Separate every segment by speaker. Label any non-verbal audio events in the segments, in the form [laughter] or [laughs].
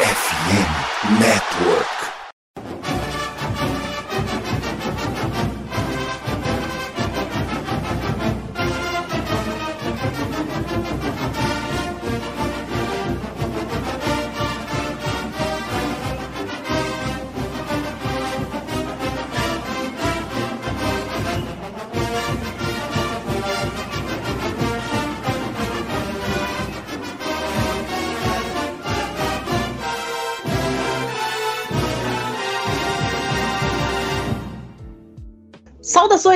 Speaker 1: FM Network.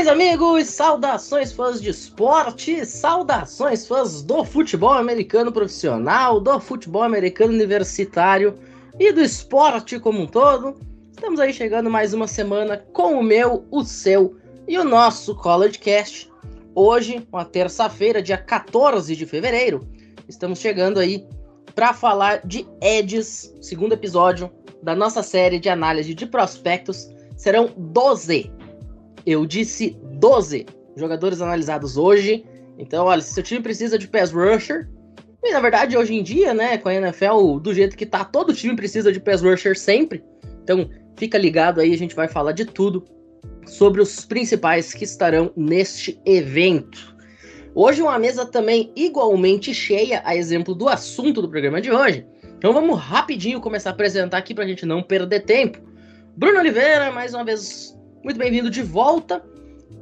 Speaker 2: Saudações, amigos! Saudações, fãs de esporte! Saudações, fãs do futebol americano profissional, do futebol americano universitário e do esporte como um todo. Estamos aí chegando mais uma semana com o meu, o seu e o nosso College Cast. Hoje, uma terça-feira, dia 14 de fevereiro, estamos chegando aí para falar de Edges, segundo episódio da nossa série de análise de prospectos. Serão 12 eu disse 12 jogadores analisados hoje. Então, olha, se seu time precisa de pass rusher, e na verdade hoje em dia, né, com a NFL do jeito que tá, todo time precisa de pass rusher sempre. Então, fica ligado aí, a gente vai falar de tudo sobre os principais que estarão neste evento. Hoje uma mesa também igualmente cheia, a exemplo do assunto do programa de hoje. Então vamos rapidinho começar a apresentar aqui para a gente não perder tempo. Bruno Oliveira, mais uma vez muito bem-vindo de volta.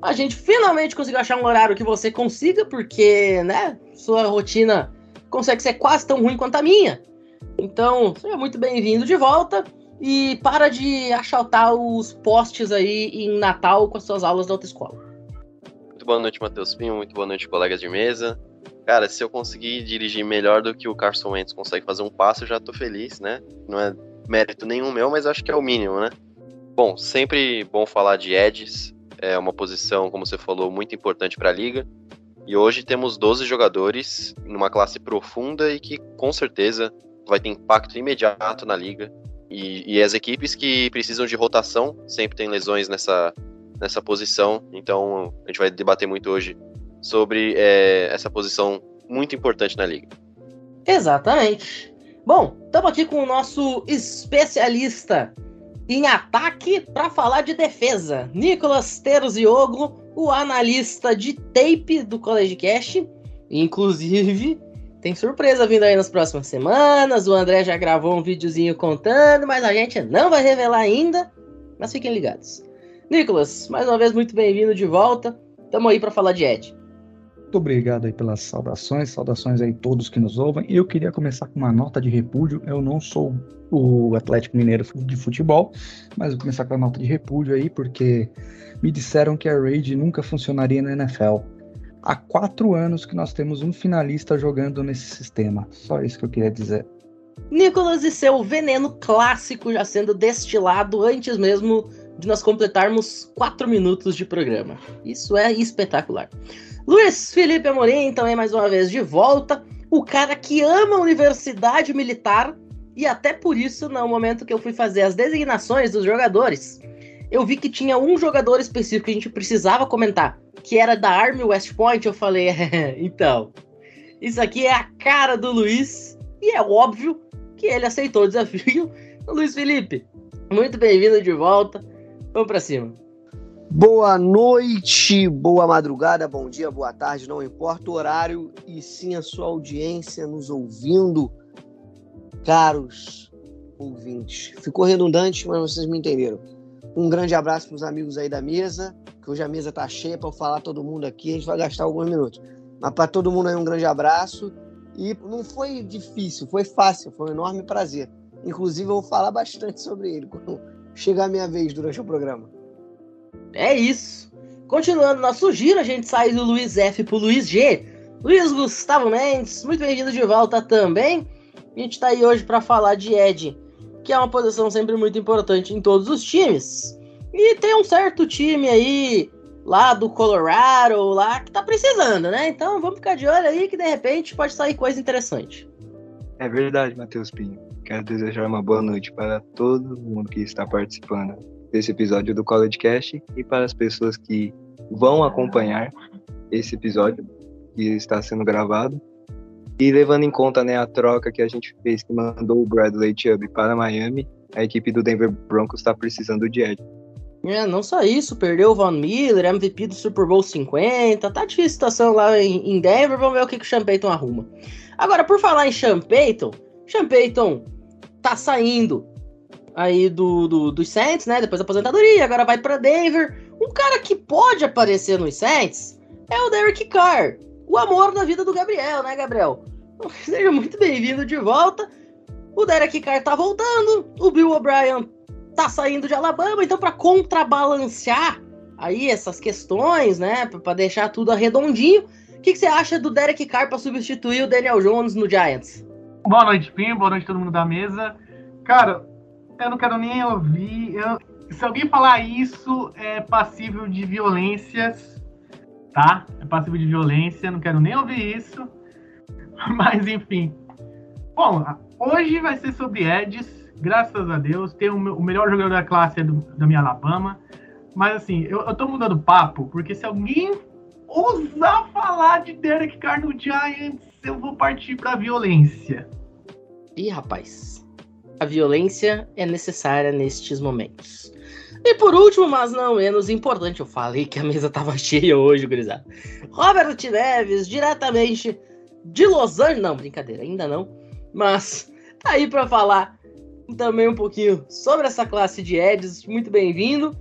Speaker 2: A gente finalmente conseguiu achar um horário que você consiga, porque, né, sua rotina consegue ser quase tão ruim quanto a minha. Então, seja muito bem-vindo de volta e para de achaltar os postes aí em Natal com as suas aulas da autoescola.
Speaker 3: Muito boa noite, Matheus Pinho. Muito boa noite, colegas de mesa. Cara, se eu conseguir dirigir melhor do que o Carson Wentz consegue fazer um passo, eu já tô feliz, né? Não é mérito nenhum meu, mas acho que é o mínimo, né? Bom, sempre bom falar de edges. É uma posição, como você falou, muito importante para a liga. E hoje temos 12 jogadores numa classe profunda e que com certeza vai ter impacto imediato na liga. E, e as equipes que precisam de rotação sempre tem lesões nessa, nessa posição. Então a gente vai debater muito hoje sobre é, essa posição muito importante na liga.
Speaker 2: Exatamente. Bom, estamos aqui com o nosso especialista em ataque para falar de defesa. Nicolas Terziogo, o analista de tape do College Cast. Inclusive, tem surpresa vindo aí nas próximas semanas. O André já gravou um videozinho contando, mas a gente não vai revelar ainda. Mas fiquem ligados. Nicolas, mais uma vez muito bem-vindo de volta. Tamo aí para falar de Ed.
Speaker 4: Muito obrigado aí pelas saudações, saudações aí todos que nos ouvem. Eu queria começar com uma nota de repúdio. Eu não sou o Atlético Mineiro de futebol, mas vou começar com a nota de repúdio aí, porque me disseram que a Raid nunca funcionaria na NFL. Há quatro anos que nós temos um finalista jogando nesse sistema. Só isso que eu queria dizer.
Speaker 2: Nicolas e seu veneno clássico já sendo destilado antes mesmo de nós completarmos quatro minutos de programa. Isso é espetacular. Luiz Felipe Amorim também mais uma vez de volta. O cara que ama a universidade militar e até por isso, no momento que eu fui fazer as designações dos jogadores, eu vi que tinha um jogador específico que a gente precisava comentar, que era da Army West Point. Eu falei, [laughs] então, isso aqui é a cara do Luiz, e é óbvio que ele aceitou o desafio. [laughs] Luiz Felipe, muito bem-vindo de volta. Vamos para cima.
Speaker 5: Boa noite, boa madrugada, bom dia, boa tarde, não importa o horário e sim a sua audiência nos ouvindo, caros ouvintes. Ficou redundante, mas vocês me entenderam. Um grande abraço para os amigos aí da mesa, que hoje a mesa tá cheia para eu falar todo mundo aqui, a gente vai gastar alguns minutos. Mas para todo mundo aí um grande abraço e não foi difícil, foi fácil, foi um enorme prazer. Inclusive eu vou falar bastante sobre ele quando chegar a minha vez durante o programa.
Speaker 2: É isso. Continuando nosso giro, a gente sai do Luiz F pro Luiz G. Luiz Gustavo Mendes, muito bem-vindo de volta também. A gente tá aí hoje para falar de Ed, que é uma posição sempre muito importante em todos os times. E tem um certo time aí lá do Colorado, lá que tá precisando, né? Então vamos ficar de olho aí que de repente pode sair coisa interessante.
Speaker 6: É verdade, Matheus Pinho. Quero desejar uma boa noite para todo mundo que está participando desse episódio do College e para as pessoas que vão acompanhar esse episódio que está sendo gravado. E levando em conta né, a troca que a gente fez, que mandou o Bradley Chubb para Miami, a equipe do Denver Broncos está precisando de Ed.
Speaker 2: É, não só isso, perdeu o Von Miller, MVP do Super Bowl 50, tá difícil a situação lá em, em Denver, vamos ver o que, que o Sean Payton arruma. Agora, por falar em Sean Payton, Sean Payton tá saindo aí do, do, dos Saints, né, depois da aposentadoria, agora vai para Denver. Um cara que pode aparecer nos Saints é o Derek Carr, o amor da vida do Gabriel, né, Gabriel? [laughs] Seja muito bem-vindo de volta. O Derek Carr tá voltando, o Bill O'Brien tá saindo de Alabama, então para contrabalancear aí essas questões, né, para deixar tudo arredondinho, o que, que, você acha do Derek Carr para substituir o Daniel Jones no Giants?
Speaker 1: Boa noite, Pim, boa noite todo mundo da mesa. Cara, eu não quero nem ouvir. Eu... Se alguém falar isso, é passível de violências, tá? É passível de violência, não quero nem ouvir isso. [laughs] Mas enfim. Bom, hoje vai ser sobre Eds graças a Deus. Tem o, o melhor jogador da classe é do, da minha Alabama. Mas assim, eu, eu tô mudando papo, porque se alguém ousar falar de Derek Carr no Giants, eu vou partir pra violência.
Speaker 2: Ih, rapaz. A violência é necessária nestes momentos. E por último, mas não menos importante, eu falei que a mesa tava [laughs] cheia hoje, gurizada. Robert Neves, diretamente de Los Angeles. Não, brincadeira, ainda não. Mas tá aí para falar também um pouquinho sobre essa classe de Eds. Muito bem-vindo.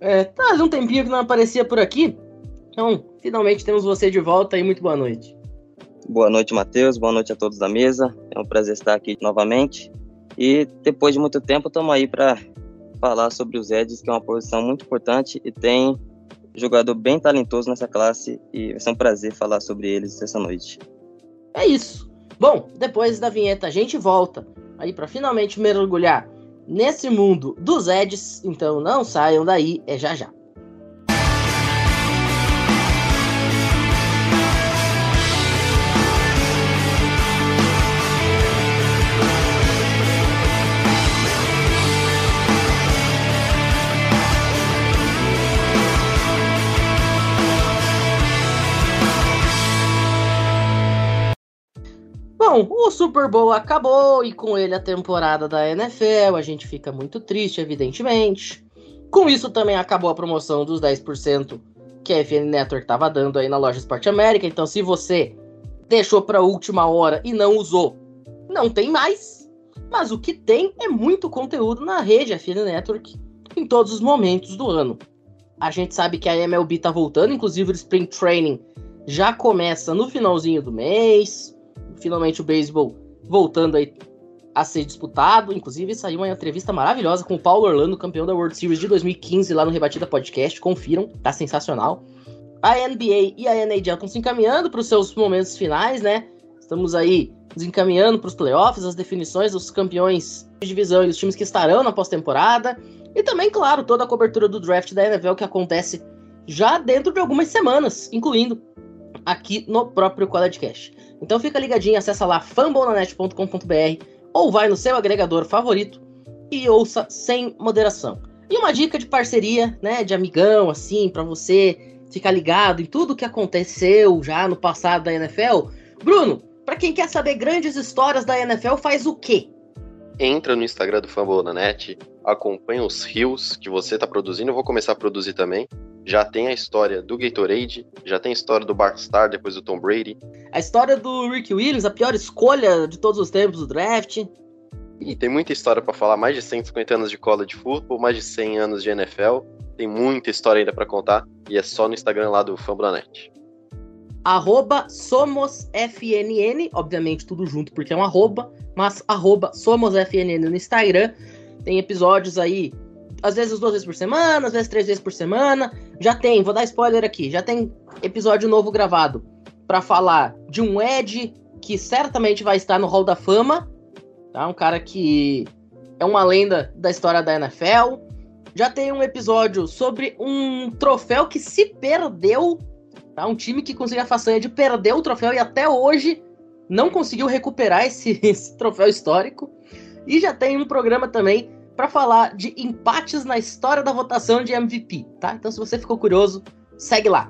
Speaker 2: É, faz um tempinho que não aparecia por aqui. Então, finalmente temos você de volta e muito boa noite.
Speaker 7: Boa noite, Matheus. Boa noite a todos da mesa. É um prazer estar aqui novamente. E depois de muito tempo, estamos aí para falar sobre os Eds, que é uma posição muito importante e tem jogador bem talentoso nessa classe. E vai ser um prazer falar sobre eles essa noite.
Speaker 2: É isso. Bom, depois da vinheta a gente volta aí para finalmente mergulhar nesse mundo dos Eds. Então não saiam daí, é já já. Bom, o Super Bowl acabou e com ele a temporada da NFL. A gente fica muito triste, evidentemente. Com isso também acabou a promoção dos 10% que a FN Network estava dando aí na loja Esporte América. Então, se você deixou para a última hora e não usou, não tem mais. Mas o que tem é muito conteúdo na rede FN Network em todos os momentos do ano. A gente sabe que a MLB tá voltando, inclusive o Spring Training já começa no finalzinho do mês finalmente o beisebol voltando aí a ser disputado. Inclusive, saiu uma entrevista maravilhosa com o Paulo Orlando, campeão da World Series de 2015, lá no Rebatida Podcast. Confiram, tá sensacional. A NBA e a NHL estão se encaminhando para os seus momentos finais, né? Estamos aí desencaminhando para os playoffs, as definições dos campeões de divisão e os times que estarão na pós-temporada. E também, claro, toda a cobertura do draft da NFL que acontece já dentro de algumas semanas, incluindo aqui no próprio College Cash. Então fica ligadinho, acessa lá fambonanet.com.br ou vai no seu agregador favorito e ouça sem moderação. E uma dica de parceria, né, de amigão, assim, para você ficar ligado em tudo que aconteceu já no passado da NFL. Bruno, para quem quer saber grandes histórias da NFL, faz o quê?
Speaker 3: Entra no Instagram do Fambonanet, acompanha os rios que você está produzindo, eu vou começar a produzir também já tem a história do Gatorade, já tem a história do Star depois do Tom Brady.
Speaker 2: A história do Rick Williams, a pior escolha de todos os tempos do draft.
Speaker 3: E tem muita história para falar, mais de 150 anos de college football, mais de 100 anos de NFL. Tem muita história ainda para contar e é só no Instagram lá do Fambranet.
Speaker 2: Arroba SomosFNN, obviamente tudo junto porque é um arroba, mas arroba SomosFNN no Instagram. Tem episódios aí às vezes duas vezes por semana, às vezes três vezes por semana. Já tem, vou dar spoiler aqui, já tem episódio novo gravado para falar de um Ed que certamente vai estar no Hall da Fama, tá? Um cara que é uma lenda da história da NFL. Já tem um episódio sobre um troféu que se perdeu, tá? Um time que conseguiu a façanha de perder o troféu e até hoje não conseguiu recuperar esse, [laughs] esse troféu histórico. E já tem um programa também para falar de empates na história da votação de MVP, tá? Então se você ficou curioso, segue lá,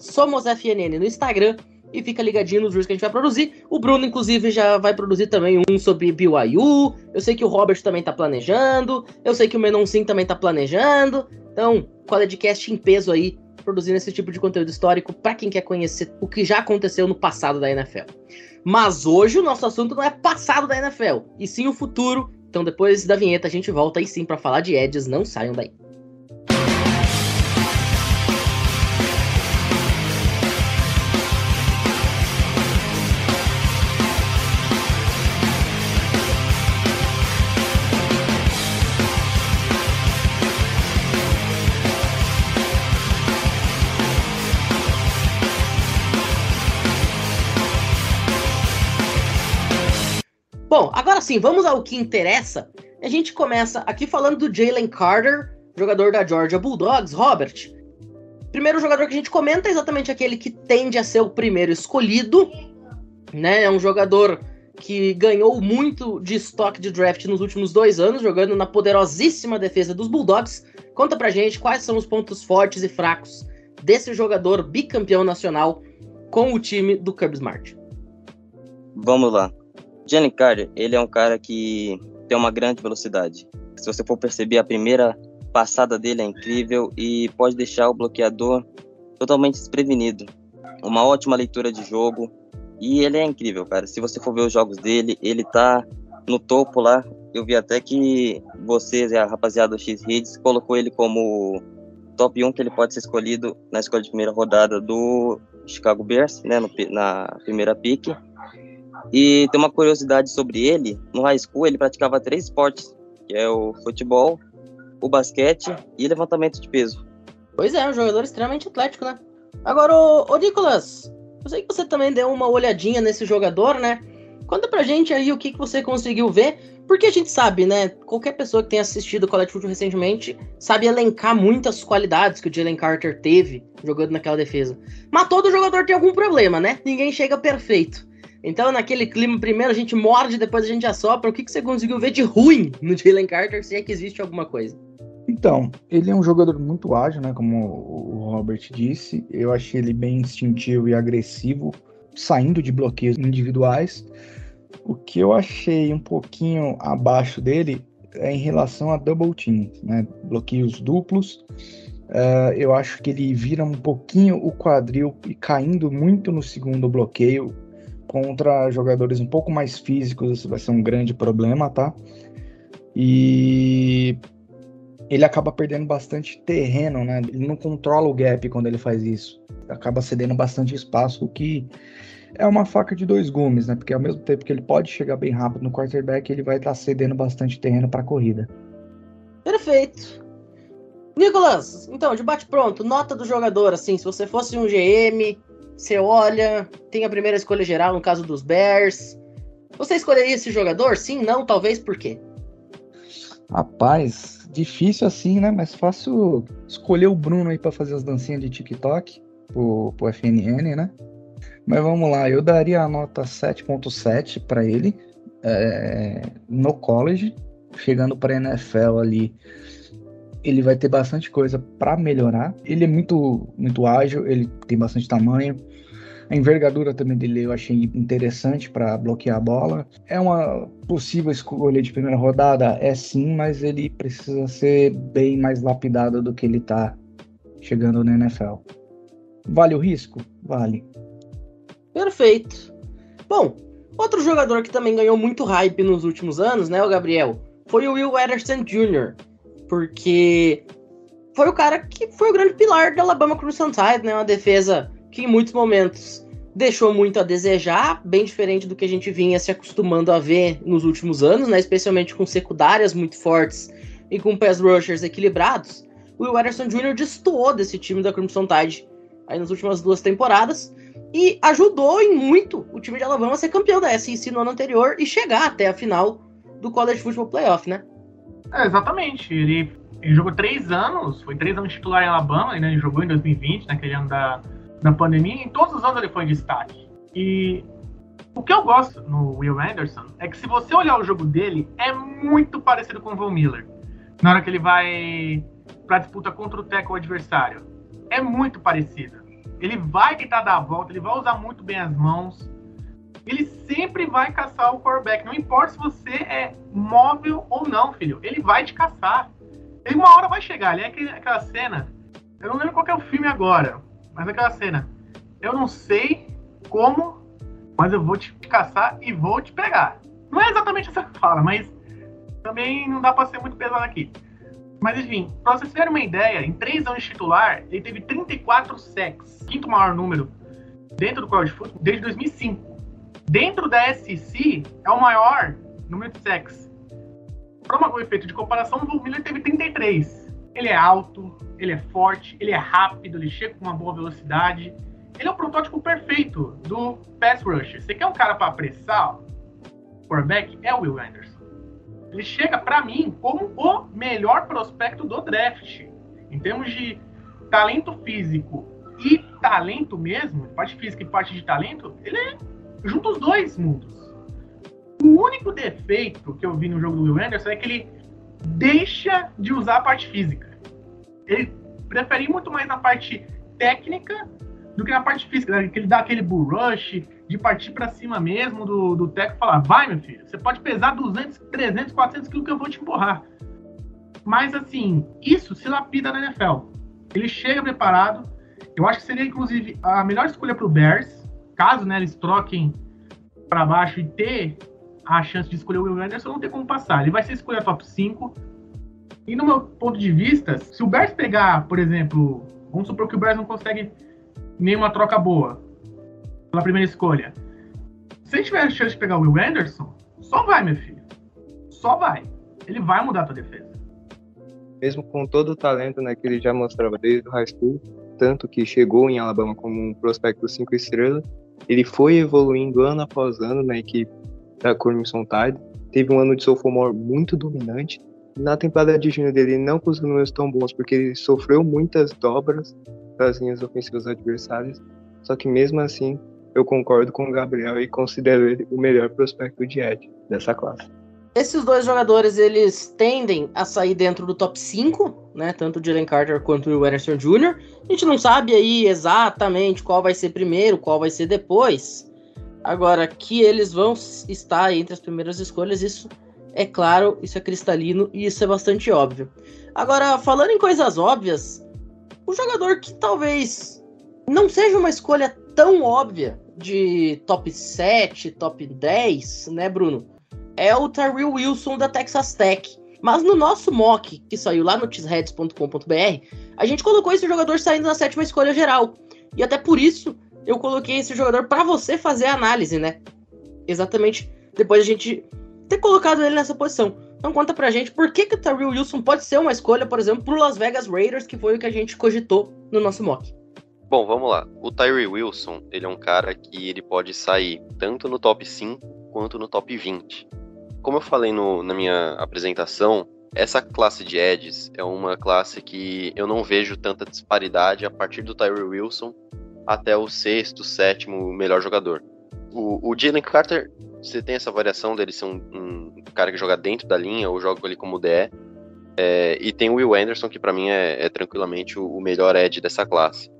Speaker 2: SomosFNN no Instagram e fica ligadinho nos vídeos que a gente vai produzir. O Bruno, inclusive, já vai produzir também um sobre BYU. Eu sei que o Robert também tá planejando. Eu sei que o Menon Sim também tá planejando. Então, Cast em peso aí, produzindo esse tipo de conteúdo histórico para quem quer conhecer o que já aconteceu no passado da NFL. Mas hoje o nosso assunto não é passado da NFL, e sim o futuro. Então, depois da vinheta, a gente volta aí sim para falar de Edges. Não saiam daí. Bom, agora sim, vamos ao que interessa. A gente começa aqui falando do Jalen Carter, jogador da Georgia Bulldogs. Robert, primeiro jogador que a gente comenta é exatamente aquele que tende a ser o primeiro escolhido, né? É um jogador que ganhou muito de estoque de draft nos últimos dois anos, jogando na poderosíssima defesa dos Bulldogs. Conta pra gente quais são os pontos fortes e fracos desse jogador bicampeão nacional com o time do Kirby Smart.
Speaker 7: Vamos lá. Jalen Carter, ele é um cara que tem uma grande velocidade. Se você for perceber, a primeira passada dele é incrível e pode deixar o bloqueador totalmente desprevenido. Uma ótima leitura de jogo e ele é incrível, cara. Se você for ver os jogos dele, ele tá no topo lá. Eu vi até que vocês a rapaziada do X-Hits colocou ele como top 1 que ele pode ser escolhido na escolha de primeira rodada do Chicago Bears, né, no, na primeira pick. E tem uma curiosidade sobre ele, no high school ele praticava três esportes, que é o futebol, o basquete e levantamento de peso.
Speaker 2: Pois é, um jogador extremamente atlético, né? Agora, ô, Nicolas, eu sei que você também deu uma olhadinha nesse jogador, né? Conta pra gente aí o que, que você conseguiu ver, porque a gente sabe, né? Qualquer pessoa que tenha assistido o College Football recentemente sabe elencar muitas qualidades que o Jalen Carter teve jogando naquela defesa. Mas todo jogador tem algum problema, né? Ninguém chega perfeito. Então, naquele clima, primeiro a gente morde, depois a gente assopra. O que, que você conseguiu ver de ruim no Jalen Carter, se é que existe alguma coisa?
Speaker 4: Então, ele é um jogador muito ágil, né? Como o Robert disse. Eu achei ele bem instintivo e agressivo, saindo de bloqueios individuais. O que eu achei um pouquinho abaixo dele é em relação a double team, né? Bloqueios duplos. Uh, eu acho que ele vira um pouquinho o quadril e caindo muito no segundo bloqueio contra jogadores um pouco mais físicos, isso vai ser um grande problema, tá? E ele acaba perdendo bastante terreno, né? Ele não controla o gap quando ele faz isso. Acaba cedendo bastante espaço, o que é uma faca de dois gumes, né? Porque ao mesmo tempo que ele pode chegar bem rápido no quarterback, ele vai estar tá cedendo bastante terreno para a corrida.
Speaker 2: Perfeito. Nicolas, então, debate pronto. Nota do jogador, assim, se você fosse um GM, você olha, tem a primeira escolha geral no caso dos Bears. Você escolheria esse jogador? Sim, não, talvez, por quê?
Speaker 4: Rapaz, difícil assim, né? Mas fácil escolher o Bruno aí para fazer as dancinhas de TikTok pro, pro FNN, né? Mas vamos lá, eu daria a nota 7.7 para ele é, no college, chegando para NFL ali ele vai ter bastante coisa para melhorar. Ele é muito, muito ágil, ele tem bastante tamanho. A envergadura também dele eu achei interessante para bloquear a bola. É uma possível escolha de primeira rodada? É sim, mas ele precisa ser bem mais lapidado do que ele está chegando na NFL. Vale o risco? Vale.
Speaker 2: Perfeito. Bom, outro jogador que também ganhou muito hype nos últimos anos, né, o Gabriel, foi o Will Ederson Jr., porque foi o cara que foi o grande pilar da Alabama Crimson Tide, né? Uma defesa que em muitos momentos deixou muito a desejar, bem diferente do que a gente vinha se acostumando a ver nos últimos anos, né? Especialmente com secundárias muito fortes e com pass rushers equilibrados. O Will Anderson Jr. destoou desse time da Crimson Tide aí nas últimas duas temporadas e ajudou em muito o time de Alabama a ser campeão da SEC no ano anterior e chegar até a final do College Football Playoff, né?
Speaker 1: É, exatamente. Ele, ele, jogou três anos, foi três anos titular em Alabama, né? ele jogou em 2020, naquele ano da, da pandemia, e em todos os anos ele foi em destaque. E o que eu gosto no Will Anderson é que se você olhar o jogo dele, é muito parecido com o Von Miller. Na hora que ele vai pra disputa contra o tackle adversário. É muito parecido. ele vai tentar dar a volta, ele vai usar muito bem as mãos. Ele sempre vai caçar o quarterback. Não importa se você é móvel ou não, filho. Ele vai te caçar. Ele uma hora vai chegar. Ali é aquela cena. Eu não lembro qual é o filme agora. Mas aquela cena. Eu não sei como, mas eu vou te caçar e vou te pegar. Não é exatamente essa [laughs] fala, mas também não dá para ser muito pesado aqui. Mas enfim, para vocês terem uma ideia, em três anos de titular, ele teve 34 sacks, quinto maior número dentro do college football desde 2005. Dentro da SEC é o maior número de sacks. Para um efeito de comparação, o Miller teve 33. Ele é alto, ele é forte, ele é rápido, ele chega com uma boa velocidade. Ele é o protótipo perfeito do pass rusher. Você quer um cara para apressar o quarterback? É o Will Anderson ele chega para mim como o melhor prospecto do draft. Em termos de talento físico e talento mesmo, parte física e parte de talento, ele é junto os dois mundos. O único defeito que eu vi no jogo do Will Anderson é que ele deixa de usar a parte física. Ele prefere muito mais na parte técnica do que na parte física, né? que ele dá aquele bull rush, de partir para cima mesmo do, do Teco e falar: vai, meu filho, você pode pesar 200, 300, 400 quilos que eu vou te empurrar. Mas, assim, isso se lapida na NFL. Ele chega preparado. Eu acho que seria, inclusive, a melhor escolha para o Bears, caso né, eles troquem para baixo e ter a chance de escolher o Will Anderson, não tem como passar. Ele vai ser escolha top 5. E no meu ponto de vista, se o Bears pegar, por exemplo, vamos supor que o Bears não consegue nenhuma troca boa pela primeira escolha. Se tiver a chance de pegar o Will Anderson, só vai, meu filho. Só vai. Ele vai mudar a tua defesa.
Speaker 6: Mesmo com todo o talento né, que ele já mostrava desde o high school, tanto que chegou em Alabama como um prospecto 5 estrelas, ele foi evoluindo ano após ano na equipe da Crimson Tide. Teve um ano de sophomore muito dominante. Na temporada de junho dele, ele não conseguiu números tão bons porque ele sofreu muitas dobras das linhas ofensivas adversárias. Só que mesmo assim, eu concordo com o Gabriel e considero ele o melhor prospecto de Ed dessa classe.
Speaker 2: Esses dois jogadores, eles tendem a sair dentro do top 5, né? Tanto o Jalen Carter quanto o Anderson Jr. A gente não sabe aí exatamente qual vai ser primeiro, qual vai ser depois. Agora, que eles vão estar entre as primeiras escolhas, isso é claro, isso é cristalino e isso é bastante óbvio. Agora, falando em coisas óbvias, o jogador que talvez não seja uma escolha tão óbvia de top 7, top 10, né, Bruno? É o Tyrell Wilson da Texas Tech. Mas no nosso mock, que saiu lá no cheeseheads.com.br, a gente colocou esse jogador saindo na sétima escolha geral. E até por isso eu coloquei esse jogador para você fazer a análise, né? Exatamente depois a gente ter colocado ele nessa posição. Então conta pra gente por que, que o Tyrell Wilson pode ser uma escolha, por exemplo, pro Las Vegas Raiders, que foi o que a gente cogitou no nosso mock.
Speaker 3: Bom, vamos lá. O Tyree Wilson, ele é um cara que ele pode sair tanto no top 5 quanto no top 20. Como eu falei no, na minha apresentação, essa classe de edges é uma classe que eu não vejo tanta disparidade a partir do Tyree Wilson até o sexto, sétimo melhor jogador. O, o Jalen Carter, você tem essa variação dele ser um, um, cara que joga dentro da linha ou joga ali como DE. É, e tem o Will Anderson, que para mim é, é tranquilamente o, o melhor edge dessa classe.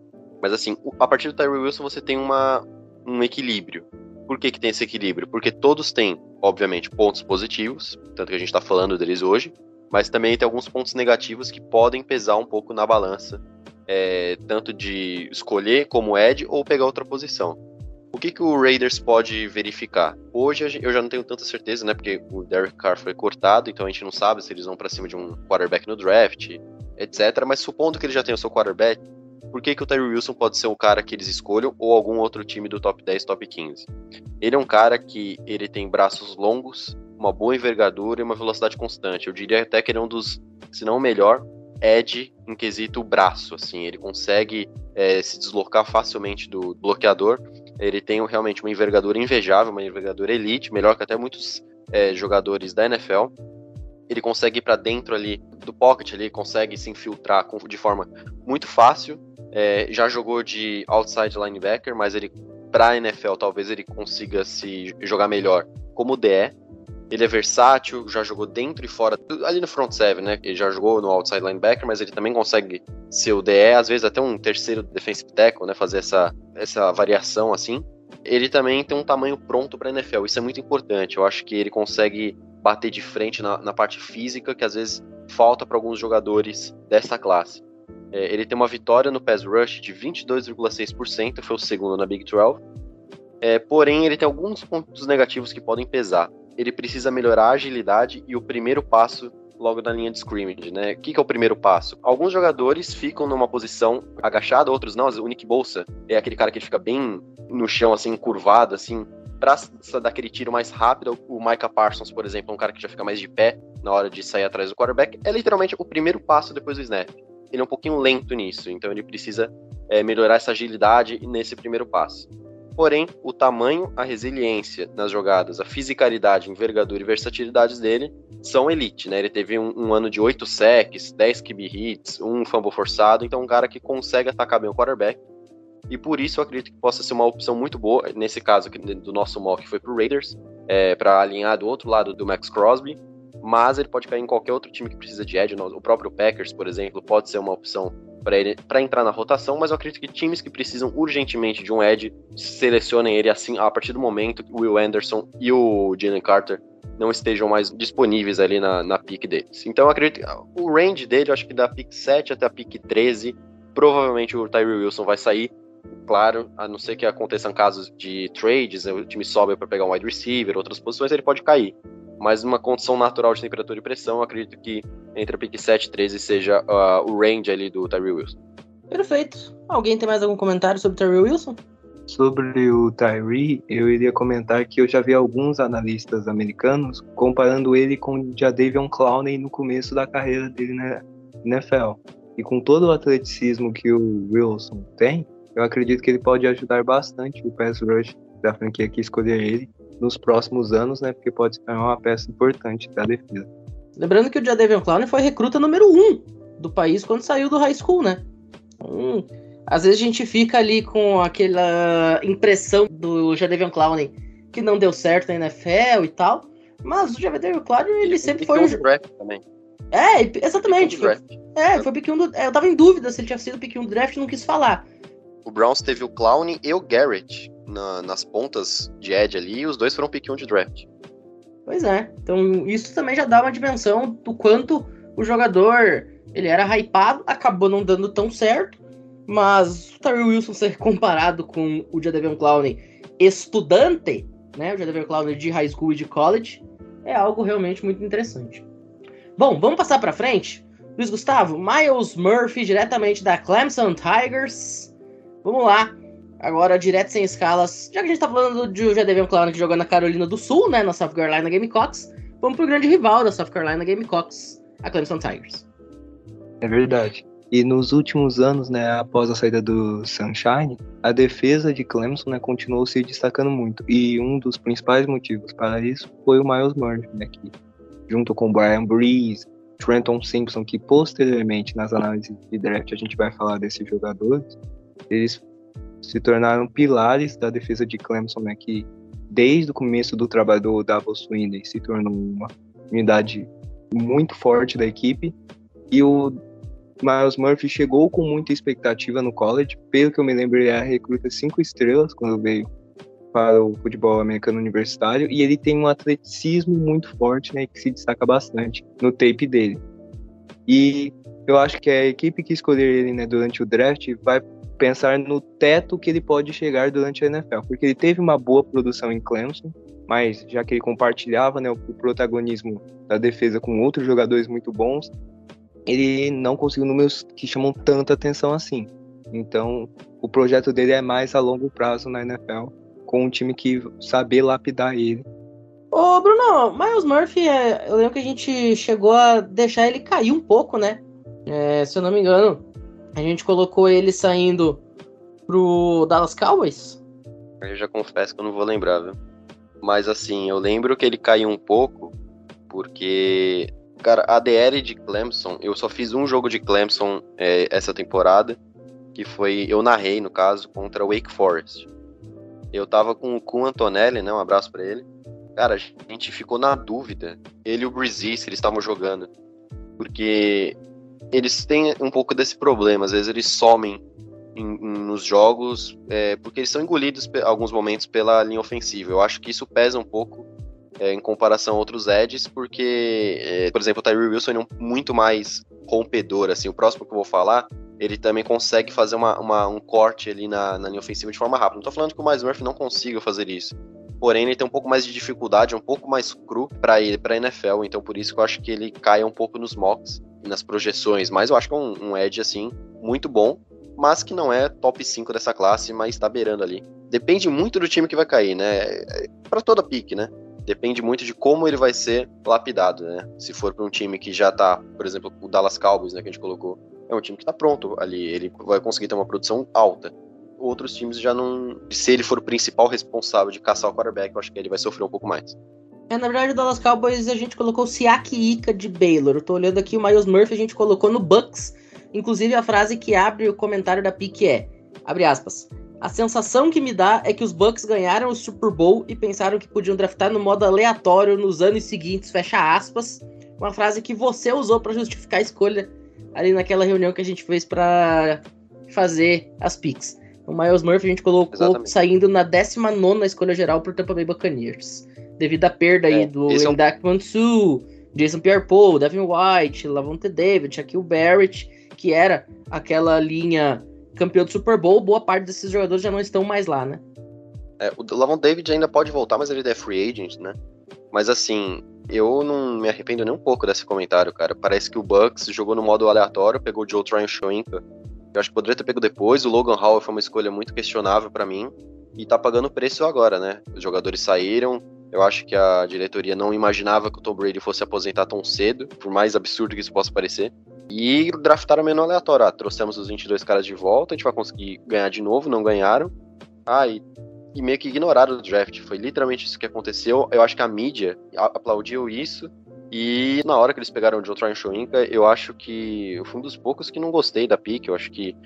Speaker 3: Mas assim, a partir do Tyree Wilson você tem uma, um equilíbrio. Por que, que tem esse equilíbrio? Porque todos têm, obviamente, pontos positivos, tanto que a gente está falando deles hoje, mas também tem alguns pontos negativos que podem pesar um pouco na balança, é, tanto de escolher como Ed ou pegar outra posição. O que, que o Raiders pode verificar? Hoje eu já não tenho tanta certeza, né? Porque o Derek Carr foi cortado, então a gente não sabe se eles vão para cima de um quarterback no draft, etc. Mas supondo que ele já tenha o seu quarterback, por que, que o Tyree Wilson pode ser o cara que eles escolham ou algum outro time do top 10, top 15? Ele é um cara que ele tem braços longos, uma boa envergadura e uma velocidade constante. Eu diria até que ele é um dos, se não o melhor, edge em quesito braço, assim, ele consegue é, se deslocar facilmente do bloqueador. Ele tem realmente uma envergadura invejável, uma envergadura elite, melhor que até muitos é, jogadores da NFL ele consegue ir para dentro ali do pocket, ele consegue se infiltrar de forma muito fácil. É, já jogou de outside linebacker, mas ele para NFL talvez ele consiga se jogar melhor como DE. Ele é versátil, já jogou dentro e fora, ali no front seven, né? Ele já jogou no outside linebacker, mas ele também consegue ser o DE, às vezes até um terceiro defensive tackle, né? Fazer essa, essa variação assim. Ele também tem um tamanho pronto para NFL, isso é muito importante. Eu acho que ele consegue bater de frente na, na parte física, que às vezes falta para alguns jogadores dessa classe. É, ele tem uma vitória no pass rush de 22,6%, foi o segundo na Big 12. É, porém, ele tem alguns pontos negativos que podem pesar. Ele precisa melhorar a agilidade e o primeiro passo logo na linha de scrimmage, né? O que, que, é o primeiro passo? Alguns jogadores ficam numa posição agachada, outros não. O Nick Bolsa é aquele cara que fica bem no chão, assim, curvado, assim, pra dar aquele tiro mais rápido. O Micah Parsons, por exemplo, é um cara que já fica mais de pé na hora de sair atrás do quarterback. É literalmente o primeiro passo depois do snap. Ele é um pouquinho lento nisso, então ele precisa é, melhorar essa agilidade nesse primeiro passo. Porém, o tamanho, a resiliência nas jogadas, a fisicalidade, envergadura e versatilidade dele são elite, né? Ele teve um, um ano de 8 sacks, 10 QB hits, um fumble forçado, então um cara que consegue atacar bem o quarterback. E por isso eu acredito que possa ser uma opção muito boa, nesse caso do nosso mock foi pro Raiders, é, para alinhar do outro lado do Max Crosby, mas ele pode cair em qualquer outro time que precisa de edge, o próprio Packers, por exemplo, pode ser uma opção para ele para entrar na rotação, mas eu acredito que times que precisam urgentemente de um edge selecionem ele assim a partir do momento que o Will Anderson e o Jalen Carter não estejam mais disponíveis ali na, na pick deles. Então eu acredito que o range dele, eu acho que da pick 7 até a pick 13, provavelmente o Tyree Wilson vai sair. Claro, a não ser que aconteçam casos de trades, o time sobe para pegar um wide receiver, outras posições, ele pode cair mas numa condição natural de temperatura e pressão, acredito que entre a pick 7 e 13 seja uh, o range ali do Tyree Wilson.
Speaker 2: Perfeito. Alguém tem mais algum comentário sobre o Tyree Wilson?
Speaker 6: Sobre o Tyree, eu iria comentar que eu já vi alguns analistas americanos comparando ele com o Jadavion Clowney no começo da carreira dele na NFL. E com todo o atleticismo que o Wilson tem, eu acredito que ele pode ajudar bastante o pass rush da franquia que escolher ele nos próximos anos, né? Porque pode ser uma peça importante da defesa.
Speaker 2: Lembrando que o Jadavion Clowney foi recruta número um do país quando saiu do high school, né? Então, às vezes a gente fica ali com aquela impressão do Jadavion Clowney que não deu certo na NFL e tal, mas o Jadavion Clowney ele, ele sempre foi um
Speaker 3: draft também.
Speaker 2: É, exatamente. Foi, é, foi pick 1 do... É, eu tava em dúvida se ele tinha sido pick 1 do draft e não quis falar.
Speaker 3: O Browns teve o Clowney e o Garrett, na, nas pontas de Ed ali, e os dois foram pick 1 de draft.
Speaker 2: Pois é. Então isso também já dá uma dimensão do quanto o jogador ele era hypado, acabou não dando tão certo, mas o Tyree Wilson ser comparado com o Jadavion Clowney estudante, né, o Jadavion Clowney de high school e de college, é algo realmente muito interessante. Bom, vamos passar para frente. Luiz Gustavo, Miles Murphy diretamente da Clemson Tigers. Vamos lá. Agora, direto sem escalas, já que a gente tá falando de Jadavion Clown que jogou na Carolina do Sul, né, na South Carolina Gamecocks, vamos pro grande rival da South Carolina Gamecocks, a Clemson Tigers.
Speaker 6: É verdade. E nos últimos anos, né, após a saída do Sunshine, a defesa de Clemson, né, continuou se destacando muito. E um dos principais motivos para isso foi o Miles Murphy, né, que junto com Brian Breeze, Trenton Simpson, que posteriormente nas análises de draft a gente vai falar desses jogadores, eles se tornaram pilares da defesa de Clemson, né, que desde o começo do trabalho do Davos Swindey se tornou uma unidade muito forte da equipe. E o Miles Murphy chegou com muita expectativa no college. Pelo que eu me lembro, ele era recruta cinco estrelas quando veio para o futebol americano universitário. E ele tem um atleticismo muito forte, né, que se destaca bastante no tape dele. E eu acho que a equipe que escolher ele né, durante o draft vai pensar no teto que ele pode chegar durante a NFL, porque ele teve uma boa produção em Clemson, mas já que ele compartilhava né, o protagonismo da defesa com outros jogadores muito bons, ele não conseguiu números que chamam tanta atenção assim. Então, o projeto dele é mais a longo prazo na NFL, com um time que saber lapidar ele.
Speaker 2: Ô, Bruno, Miles Murphy, é, eu lembro que a gente chegou a deixar ele cair um pouco, né? É, se eu não me engano, a gente colocou ele saindo pro Dallas Cowboys?
Speaker 3: Eu já confesso que eu não vou lembrar, viu? Mas assim, eu lembro que ele caiu um pouco, porque, cara, a DL de Clemson, eu só fiz um jogo de Clemson é, essa temporada, que foi, eu narrei, no caso, contra Wake Forest. Eu tava com o Kun Antonelli, né? Um abraço para ele. cara, a gente ficou na dúvida. Ele e o Breezy, eles estavam jogando. Porque eles têm um pouco desse problema. Às vezes eles somem em, em, nos jogos é, porque eles são engolidos em alguns momentos pela linha ofensiva. Eu acho que isso pesa um pouco é, em comparação a outros edges, porque, é, por exemplo, o Tyree Wilson é um, muito mais rompedor. Assim, o próximo que eu vou falar, ele também consegue fazer uma, uma, um corte ali na, na linha ofensiva de forma rápida. Não tô falando que o Miles Murphy não consiga fazer isso. Porém, ele tem um pouco mais de dificuldade, um pouco mais cru para ele, para NFL. Então, por isso que eu acho que ele cai um pouco nos mocks nas projeções. Mas eu acho que é um, um edge assim muito bom, mas que não é top 5 dessa classe, mas está beirando ali. Depende muito do time que vai cair, né? Para toda pique, né? Depende muito de como ele vai ser lapidado, né? Se for para um time que já tá, por exemplo, o Dallas Cowboys, né, que a gente colocou, é um time que tá pronto ali, ele vai conseguir ter uma produção alta. Outros times já não. Se ele for o principal responsável de caçar o quarterback, eu acho que ele vai sofrer um pouco mais.
Speaker 2: É, na verdade, o Dallas Cowboys a gente colocou o Siak Ika de Baylor. Eu tô olhando aqui o Miles Murphy, a gente colocou no Bucks. Inclusive, a frase que abre o comentário da PIC é: abre aspas. A sensação que me dá é que os Bucks ganharam o Super Bowl e pensaram que podiam draftar no modo aleatório nos anos seguintes, fecha aspas. Uma frase que você usou para justificar a escolha ali naquela reunião que a gente fez para fazer as picks. O Miles Murphy a gente colocou Exatamente. saindo na 19 escolha geral por Tampa Bay Buccaneers. Devido à perda é, aí do Indak é um... Mansu, Jason Pierre-Paul, Devin White, Lavonte David, Shaquille Barrett, que era aquela linha campeão do Super Bowl, boa parte desses jogadores já não estão mais lá, né?
Speaker 3: É, o Lavon David ainda pode voltar, mas ele é free agent, né? Mas assim, eu não me arrependo nem um pouco desse comentário, cara. Parece que o Bucks jogou no modo aleatório, pegou o Joe Tryon Shoinka. Eu acho que poderia ter pego depois. O Logan Hall foi uma escolha muito questionável para mim. E tá pagando preço agora, né? Os jogadores saíram. Eu acho que a diretoria não imaginava que o Tom Brady fosse aposentar tão cedo, por mais absurdo que isso possa parecer. E draftaram meio aleatório. Ah, trouxemos os 22 caras de volta, a gente vai conseguir ganhar de novo, não ganharam. Ah, e, e meio que ignoraram o draft. Foi literalmente isso que aconteceu. Eu acho que a mídia aplaudiu isso. E na hora que eles pegaram o Joe Tryon Shoinka, eu acho que eu fui um dos poucos que não gostei da pick. Eu acho que,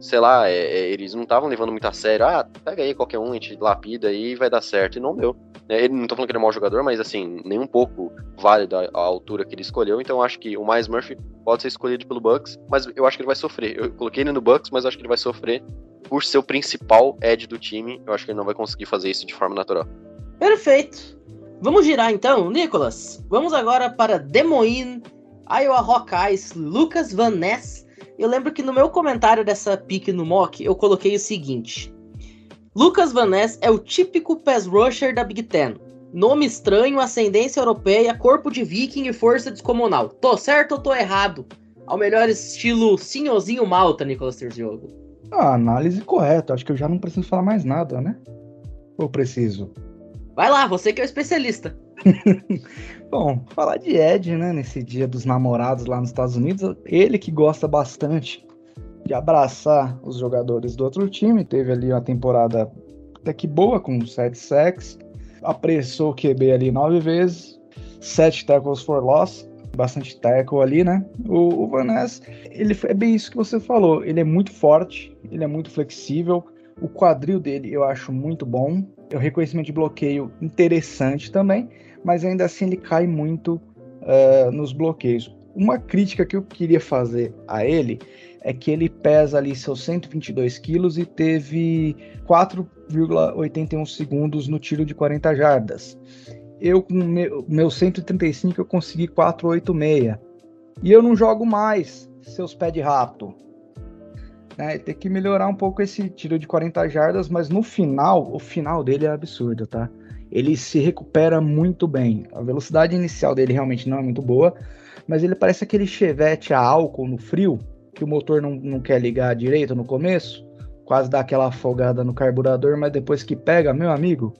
Speaker 3: sei lá, é, é, eles não estavam levando muito a sério. Ah, pega aí qualquer um, a gente lapida aí e vai dar certo. E não deu. É, ele, não tô falando que ele é mau jogador, mas assim, nem um pouco válido a, a altura que ele escolheu. Então acho que o Miles Murphy pode ser escolhido pelo Bucks, mas eu acho que ele vai sofrer. Eu coloquei ele no Bucks, mas acho que ele vai sofrer por ser o principal edge do time. Eu acho que ele não vai conseguir fazer isso de forma natural.
Speaker 2: Perfeito. Vamos girar então, Nicolas. Vamos agora para Des Moines, Iowa Hawkeyes, Lucas Van Ness. Eu lembro que no meu comentário dessa pick no mock, eu coloquei o seguinte. Lucas Van Ness é o típico pass rusher da Big Ten. Nome estranho, ascendência europeia, corpo de viking e força descomunal. Tô certo ou tô errado? Ao melhor estilo senhorzinho malta, Nicolas Terziogo.
Speaker 4: Ah, análise correta. Acho que eu já não preciso falar mais nada, né? Ou preciso?
Speaker 2: Vai lá, você que é o especialista. [laughs]
Speaker 4: Bom, falar de Ed, né, nesse dia dos namorados lá nos Estados Unidos, ele que gosta bastante de abraçar os jogadores do outro time, teve ali uma temporada até que boa, com sete sacks, apressou o QB ali nove vezes, sete tackles for loss, bastante tackle ali, né? O, o Van Ness, ele é bem isso que você falou, ele é muito forte, ele é muito flexível, o quadril dele eu acho muito bom. O reconhecimento de bloqueio interessante também, mas ainda assim ele cai muito uh, nos bloqueios. Uma crítica que eu queria fazer a ele é que ele pesa ali seus 122 quilos e teve 4,81 segundos no tiro de 40 jardas. Eu com meu, meu 135 eu consegui 4,86. E eu não jogo mais seus pés de rato né? Tem que melhorar um pouco esse tiro de 40 jardas, mas no final, o final dele é absurdo, tá? Ele se recupera muito bem. A velocidade inicial dele realmente não é muito boa, mas ele parece aquele chevette a álcool no frio, que o motor não, não quer ligar direito no começo, quase dá aquela afogada no carburador, mas depois que pega, meu amigo,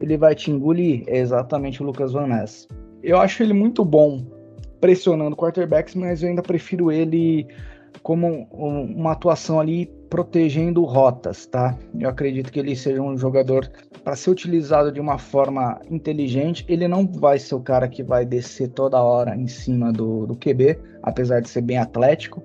Speaker 4: ele vai te engolir. É exatamente o Lucas Van Ness. Eu acho ele muito bom pressionando quarterbacks, mas eu ainda prefiro ele como uma atuação ali protegendo rotas, tá? Eu acredito que ele seja um jogador para ser utilizado de uma forma inteligente. Ele não vai ser o cara que vai descer toda hora em cima do, do QB, apesar de ser bem atlético.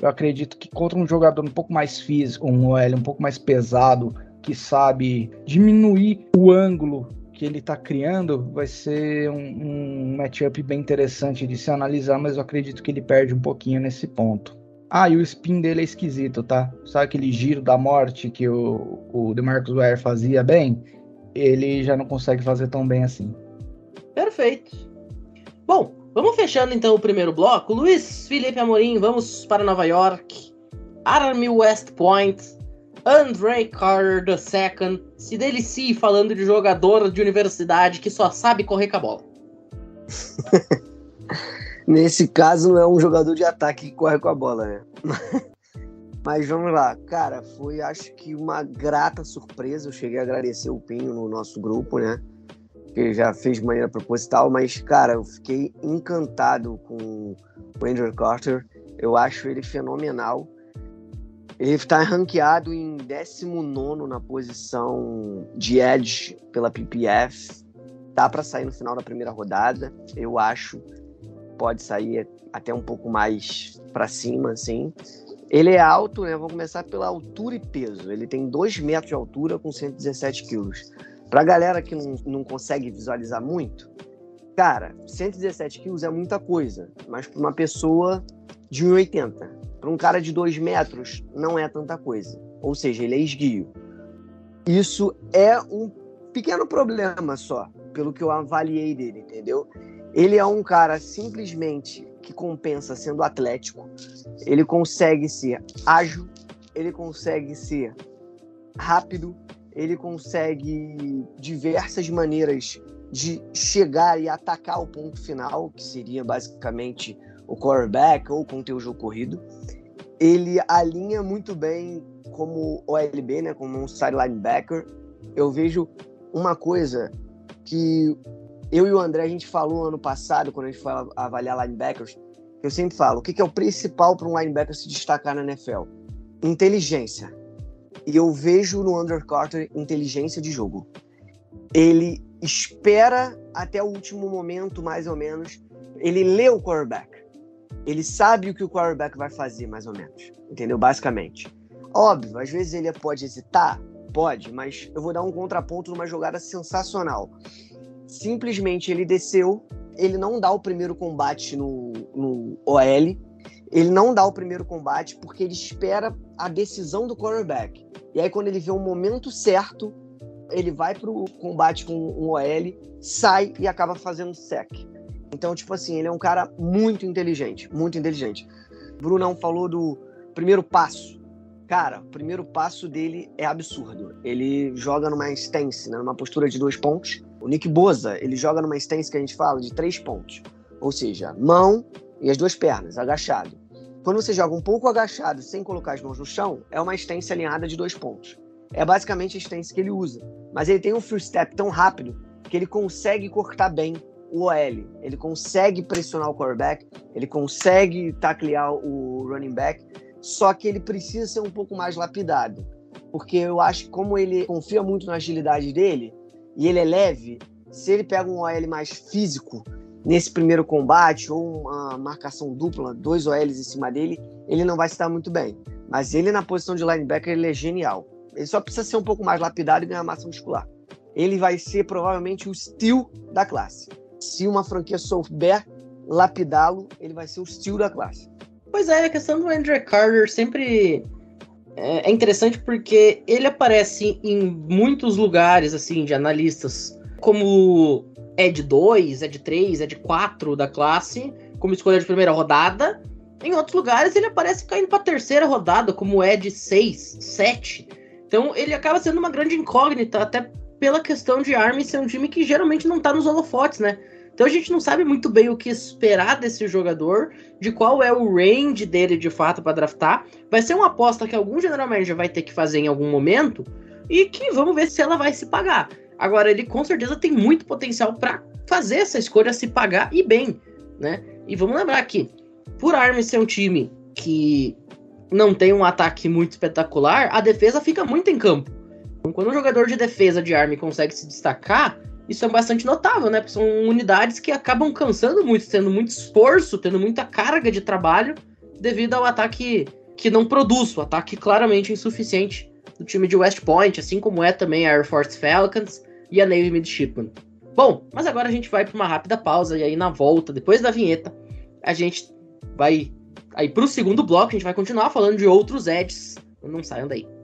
Speaker 4: Eu acredito que contra um jogador um pouco mais físico, um OL um pouco mais pesado, que sabe diminuir o ângulo que ele está criando vai ser um, um matchup bem interessante de se analisar, mas eu acredito que ele perde um pouquinho nesse ponto. Ah, e o spin dele é esquisito, tá? Sabe aquele giro da morte que o, o DeMarcus Ware fazia bem? Ele já não consegue fazer tão bem assim.
Speaker 2: Perfeito. Bom, vamos fechando então o primeiro bloco. Luiz Felipe Amorim, vamos para Nova York. Army West Point. Andre Carter II se delicie falando de jogador de universidade que só sabe correr com a bola. [laughs]
Speaker 5: Nesse caso, não é um jogador de ataque que corre com a bola, né? [laughs] Mas vamos lá, cara, foi acho que uma grata surpresa. Eu cheguei a agradecer o Pinho no nosso grupo, né? Que já fez de maneira proposital, mas, cara, eu fiquei encantado com o Andrew Carter. Eu acho ele fenomenal. Ele está ranqueado em 19 na posição de Edge pela PPF. Tá para sair no final da primeira rodada, eu acho pode sair até um pouco mais para cima, assim. Ele é alto, né? Vamos começar pela altura e peso. Ele tem 2 metros de altura com 117 quilos. Pra galera que não, não consegue visualizar muito, cara, 117 quilos é muita coisa, mas para uma pessoa de 1,80, para um cara de 2 metros, não é tanta coisa. Ou seja, ele é esguio. Isso é um pequeno problema só, pelo que eu avaliei dele, entendeu? Ele é um cara simplesmente que compensa sendo atlético. Ele consegue ser ágil, ele consegue ser rápido, ele consegue diversas maneiras de chegar e atacar o ponto final, que seria basicamente o quarterback ou conter o jogo corrido. Ele alinha muito bem como OLB, né, como um side linebacker. Eu vejo uma coisa que eu e o André, a gente falou ano passado, quando a gente foi avaliar linebackers, eu sempre falo, o que é o principal para um linebacker se destacar na NFL? Inteligência. E eu vejo no Under Carter inteligência de jogo. Ele espera até o último momento, mais ou menos. Ele lê o quarterback. Ele sabe o que o quarterback vai fazer, mais ou menos. Entendeu? Basicamente. Óbvio, às vezes ele pode hesitar, pode, mas eu vou dar um contraponto numa jogada sensacional simplesmente ele desceu, ele não dá o primeiro combate no, no OL, ele não dá o primeiro combate porque ele espera a decisão do quarterback. E aí, quando ele vê o momento certo, ele vai pro combate com um OL, sai e acaba fazendo sec. Então, tipo assim, ele é um cara muito inteligente, muito inteligente. Brunão falou do primeiro passo. Cara, o primeiro passo dele é absurdo. Ele joga numa stance, né, numa postura de dois pontos. O Nick Boza, ele joga numa stance que a gente fala de três pontos. Ou seja, mão e as duas pernas, agachado. Quando você joga um pouco agachado sem colocar as mãos no chão, é uma stance alinhada de dois pontos. É basicamente a stance que ele usa. Mas ele tem um free step tão rápido que ele consegue cortar bem o OL. Ele consegue pressionar o quarterback, ele consegue taclear o running back só que ele precisa ser um pouco mais lapidado. Porque eu acho que, como ele confia muito na agilidade dele, e ele é leve, se ele pega um OL mais físico nesse primeiro combate, ou uma marcação dupla, dois OLs em cima dele, ele não vai se dar muito bem. Mas ele, na posição de linebacker, ele é genial. Ele só precisa ser um pouco mais lapidado e ganhar massa muscular. Ele vai ser provavelmente o steel da classe. Se uma franquia souber lapidá-lo, ele vai ser o steel da classe.
Speaker 2: Pois é, a questão do Andrew Carter sempre é, é interessante porque ele aparece em muitos lugares, assim, de analistas, como Ed 2, Ed 3, Ed 4 da classe, como escolha de primeira rodada. Em outros lugares ele aparece caindo para terceira rodada, como Ed 6, 7. Então ele acaba sendo uma grande incógnita, até pela questão de Army ser um time que geralmente não tá nos holofotes, né? Então a gente não sabe muito bem o que esperar desse jogador, de qual é o range dele de fato para draftar. Vai ser uma aposta que algum general manager vai ter que fazer em algum momento e que vamos ver se ela vai se pagar. Agora ele com certeza tem muito potencial para fazer essa escolha se pagar e bem, né? E vamos lembrar que por Army ser um time que não tem um ataque muito espetacular, a defesa fica muito em campo. Então, quando um jogador de defesa de Army consegue se destacar, isso é bastante notável, né? Porque são unidades que acabam cansando muito, tendo muito esforço, tendo muita carga de trabalho devido ao ataque que não produz, o ataque claramente insuficiente do time de West Point, assim como é também a Air Force Falcons, e a Navy Midshipman. Bom, mas agora a gente vai para uma rápida pausa e aí na volta, depois da vinheta, a gente vai aí para o segundo bloco, a gente vai continuar falando de outros edges. Não saiam daí.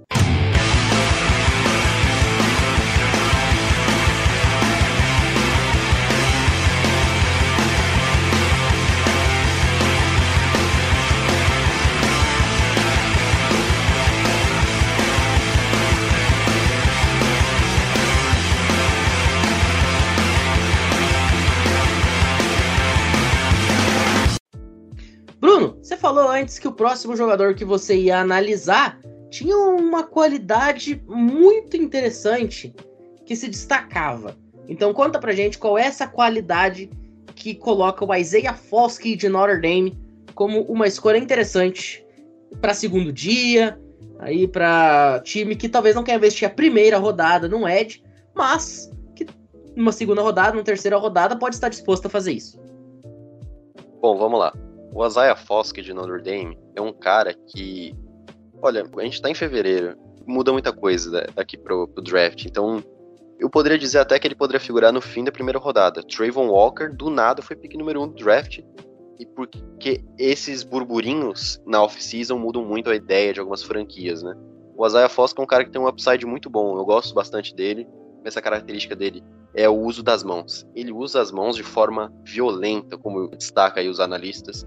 Speaker 2: Falou antes que o próximo jogador que você ia analisar tinha uma qualidade muito interessante que se destacava. Então conta pra gente qual é essa qualidade que coloca o Isaiah Foskey de Notre Dame como uma escolha interessante para segundo dia, aí para time que talvez não quer investir a primeira rodada no Ed, mas que numa segunda rodada, numa terceira rodada pode estar disposto a fazer isso.
Speaker 3: Bom, vamos lá. O Isaiah Foskey de Notre Dame é um cara que, olha, a gente tá em fevereiro, muda muita coisa daqui pro, pro draft, então eu poderia dizer até que ele poderia figurar no fim da primeira rodada. Trayvon Walker, do nada, foi pick número um do draft, e porque esses burburinhos na off-season mudam muito a ideia de algumas franquias, né? O Isaiah Foskey é um cara que tem um upside muito bom, eu gosto bastante dele, essa característica dele é o uso das mãos. Ele usa as mãos de forma violenta, como destaca aí os analistas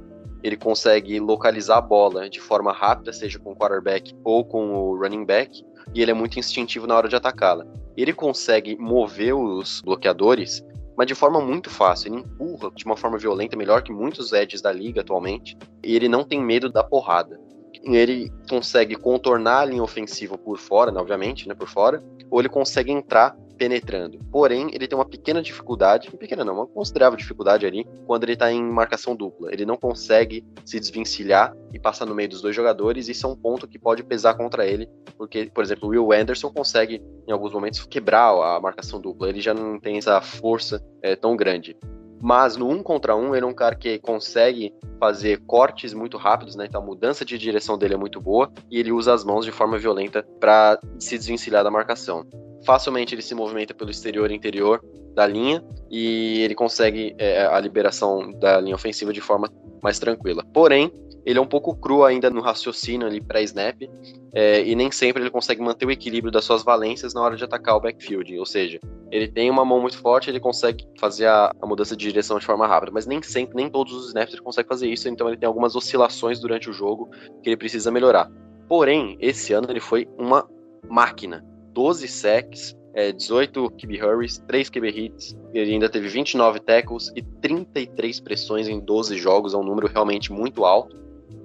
Speaker 3: ele consegue localizar a bola de forma rápida, seja com o quarterback ou com o running back, e ele é muito instintivo na hora de atacá-la. Ele consegue mover os bloqueadores, mas de forma muito fácil. Ele empurra de uma forma violenta, melhor que muitos edges da liga atualmente, e ele não tem medo da porrada. Ele consegue contornar a linha ofensiva por fora, né, obviamente, né, por fora, ou ele consegue entrar penetrando. Porém, ele tem uma pequena dificuldade, pequena não, uma considerável dificuldade ali, quando ele está em marcação dupla. Ele não consegue se desvencilhar e passar no meio dos dois jogadores, e isso é um ponto que pode pesar contra ele, porque, por exemplo, o Will Anderson consegue, em alguns momentos, quebrar a marcação dupla. Ele já não tem essa força é, tão grande. Mas no um contra um, ele é um cara que consegue fazer cortes muito rápidos, né? Então a mudança de direção dele é muito boa e ele usa as mãos de forma violenta para se desvencilhar da marcação facilmente ele se movimenta pelo exterior e interior da linha e ele consegue é, a liberação da linha ofensiva de forma mais tranquila. Porém, ele é um pouco cru ainda no raciocínio ali pré-snap é, e nem sempre ele consegue manter o equilíbrio das suas valências na hora de atacar o backfield. Ou seja, ele tem uma mão muito forte, ele consegue fazer a, a mudança de direção de forma rápida, mas nem sempre, nem todos os snaps ele consegue fazer isso, então ele tem algumas oscilações durante o jogo que ele precisa melhorar. Porém, esse ano ele foi uma máquina 12 sacks, é, 18 QB hurries, 3 QB hits, ele ainda teve 29 tackles e 33 pressões em 12 jogos, é um número realmente muito alto.